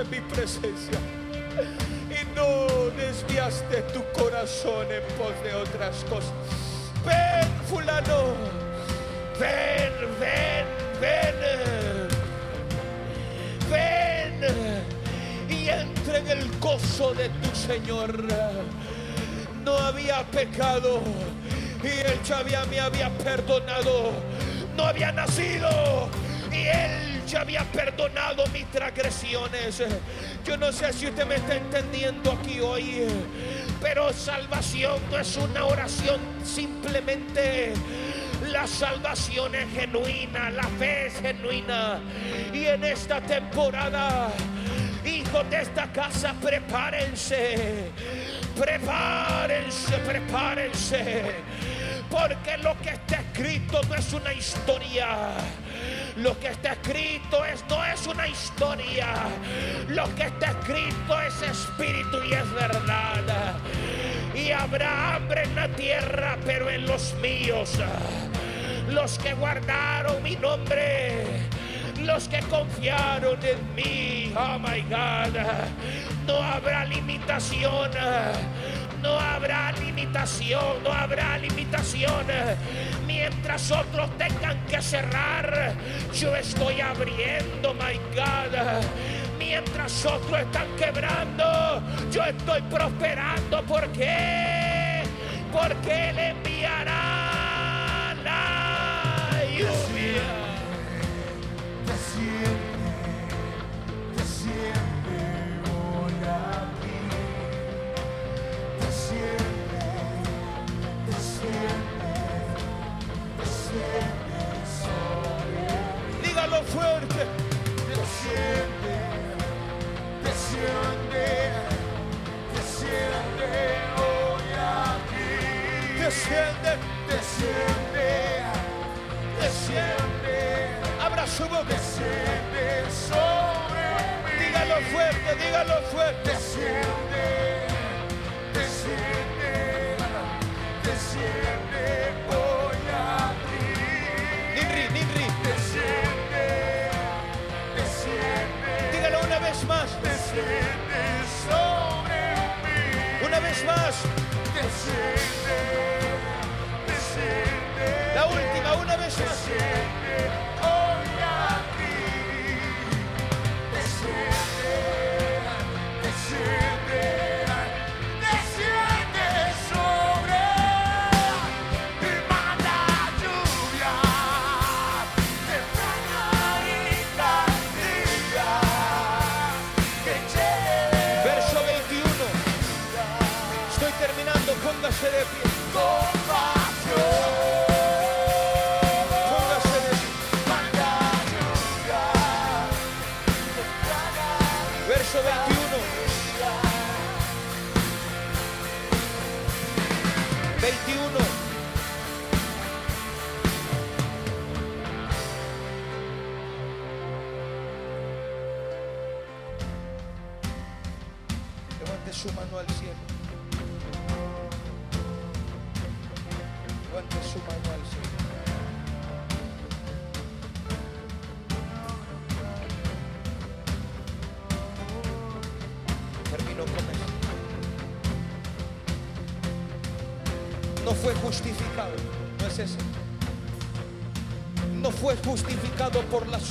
Amaste mi presencia. Y no desviaste tu corazón en pos de otras cosas. Ven, fulano. Ven, ven, ven. Ven y entra en el gozo de tu Señor. No había pecado y ya había, me había perdonado. No había nacido había perdonado mis transgresiones. Yo no sé si usted me está entendiendo aquí hoy, pero salvación no es una oración simplemente. La salvación es genuina, la fe es genuina. Y en esta temporada, hijos de esta casa, prepárense, prepárense, prepárense. Porque lo que está escrito no es una historia. Lo que está escrito es, no es una historia. Lo que está escrito es espíritu y es verdad. Y habrá hambre en la tierra, pero en los míos. Los que guardaron mi nombre los que confiaron en mí. Oh my God. No habrá limitación. No habrá limitación, no habrá limitación. Mientras otros tengan que cerrar, yo estoy abriendo, my God. Mientras otros están quebrando, yo estoy prosperando. ¿Por qué? Porque Él enviará la lluvia. Fuerte. Desciende, desciende, desciende hoy aquí. Desciende, Desciende, desciende. abra su boca. Desciende sobre mí. Dígalo fuerte, dígalo fuerte. Desciende, desciende, desciende vez más. desciende sobre mí. Una vez más. Desciende, desciende. La última, una vez más. Desciende hoy aquí. Desciende, desciende, desciende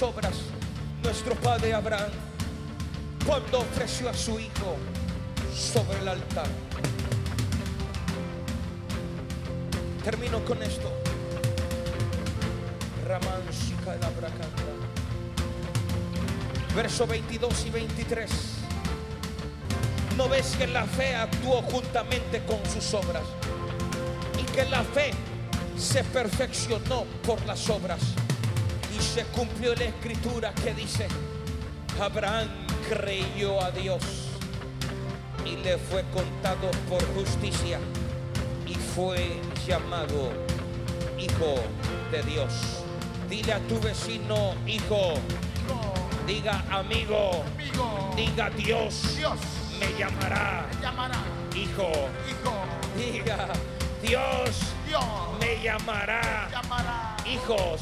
obras nuestro padre Abraham cuando ofreció a su hijo sobre el altar. Termino con esto. Ramán. Verso 22 y 23. ¿No ves que la fe actuó juntamente con sus obras? Y que la fe se perfeccionó por las obras. Y se cumplió la escritura que dice, Abraham creyó a Dios y le fue contado por justicia y fue llamado hijo de Dios. Dile a tu vecino, hijo, diga amigo, Amigo, diga Dios, Dios me llamará llamará hijo. hijo. Diga Dios Dios me llamará llamará hijos.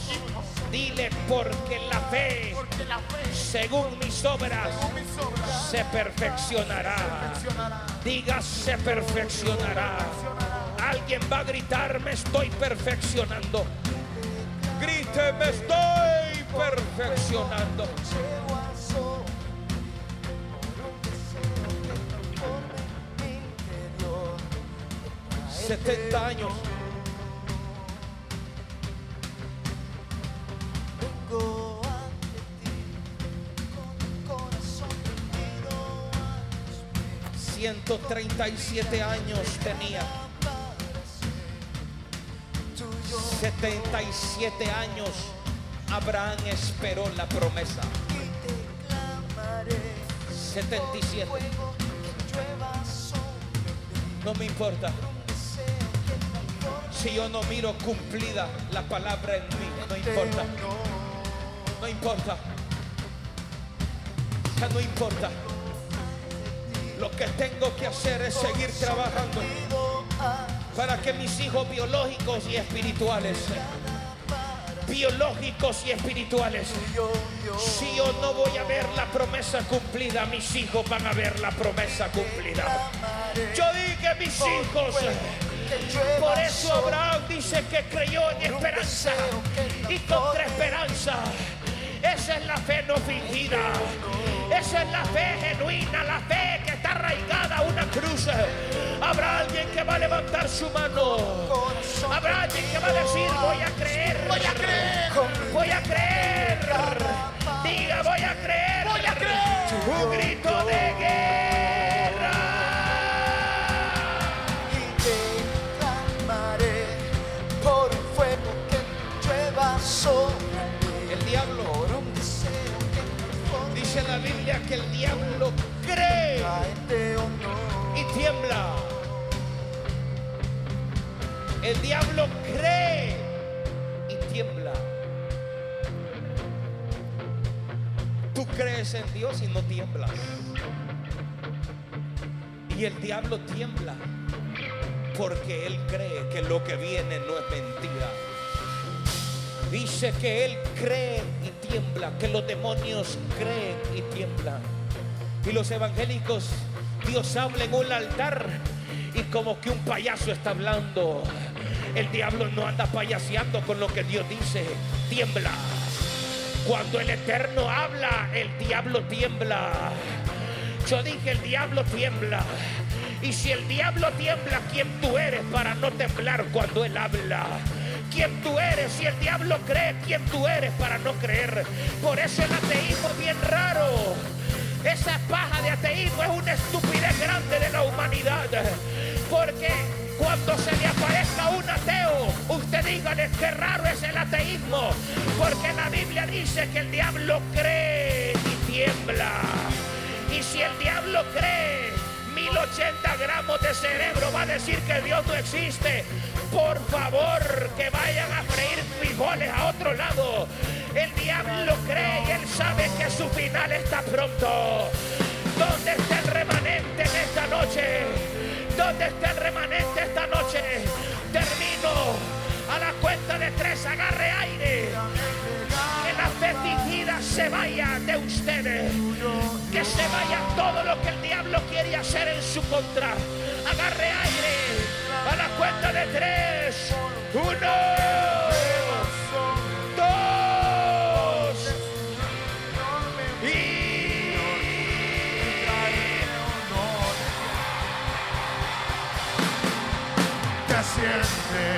Dile porque la fe, porque la fe según mis obras, mis obras se perfeccionará. perfeccionará. Diga se perfeccionará. Alguien va a gritar, me estoy perfeccionando. Grite, me estoy perfeccionando. Llego al 137 años tenía. 77 años. Abraham esperó la promesa. Y te clamaré 77. fuego que llueva sobre mí. No me importa. Si yo no miro cumplida la palabra en mí, no importa. No importa. Ya no importa. Lo que tengo que hacer es seguir trabajando para que mis hijos biológicos y espirituales biológicos y espirituales. Si yo no voy a ver la promesa cumplida, mis hijos van a ver la promesa cumplida. Yo dije mis hijos. Por eso Abraham dice que creyó en esperanza y contra esperanza. Esa es la fe no fingida. Esa es la fe genuina, la fe que arraigada a una cruz. Habrá alguien que va a levantar su mano. Habrá alguien que va a decir voy a creer. Voy a creer. Voy a creer. Diga voy a creer. Voy a creer. Un grito de guerra. y te clamaré por un fuego que llueva sobre El diablo dice la Biblia que el diablo y tiembla. El diablo cree y tiembla. Tú crees en Dios y no tiemblas. Y el diablo tiembla porque él cree que lo que viene no es mentira. Dice que él cree y tiembla, que los demonios creen y tiemblan. Y los evangélicos, Dios habla en un altar y como que un payaso está hablando. El diablo no anda payaseando con lo que Dios dice, tiembla. Cuando el Eterno habla, el diablo tiembla. Yo dije, el diablo tiembla. Y si el diablo tiembla, ¿quién tú eres para no temblar cuando él habla? ¿Quién tú eres? Si el diablo cree, ¿quién tú eres para no creer? Por eso el ateísmo es bien raro. Esa paja de ateísmo es una estupidez grande de la humanidad. Porque cuando se le aparezca un ateo, usted dígale qué raro es el ateísmo. Porque la Biblia dice que el diablo cree y tiembla. Y si el diablo cree, 1080 gramos de cerebro va a decir que Dios no existe. Por favor, que vayan a freír frijoles a otro lado. El diablo cree y él sabe que su final está pronto. ¿Dónde está el remanente en esta noche? ¿Dónde está el remanente esta noche? Termino a la cuenta de tres, agarre aire. Que la fe fingida se vaya de ustedes. Que se vaya todo lo que el diablo quiere hacer en su contra. Agarre aire. A la cuenta de tres. Uno. Y...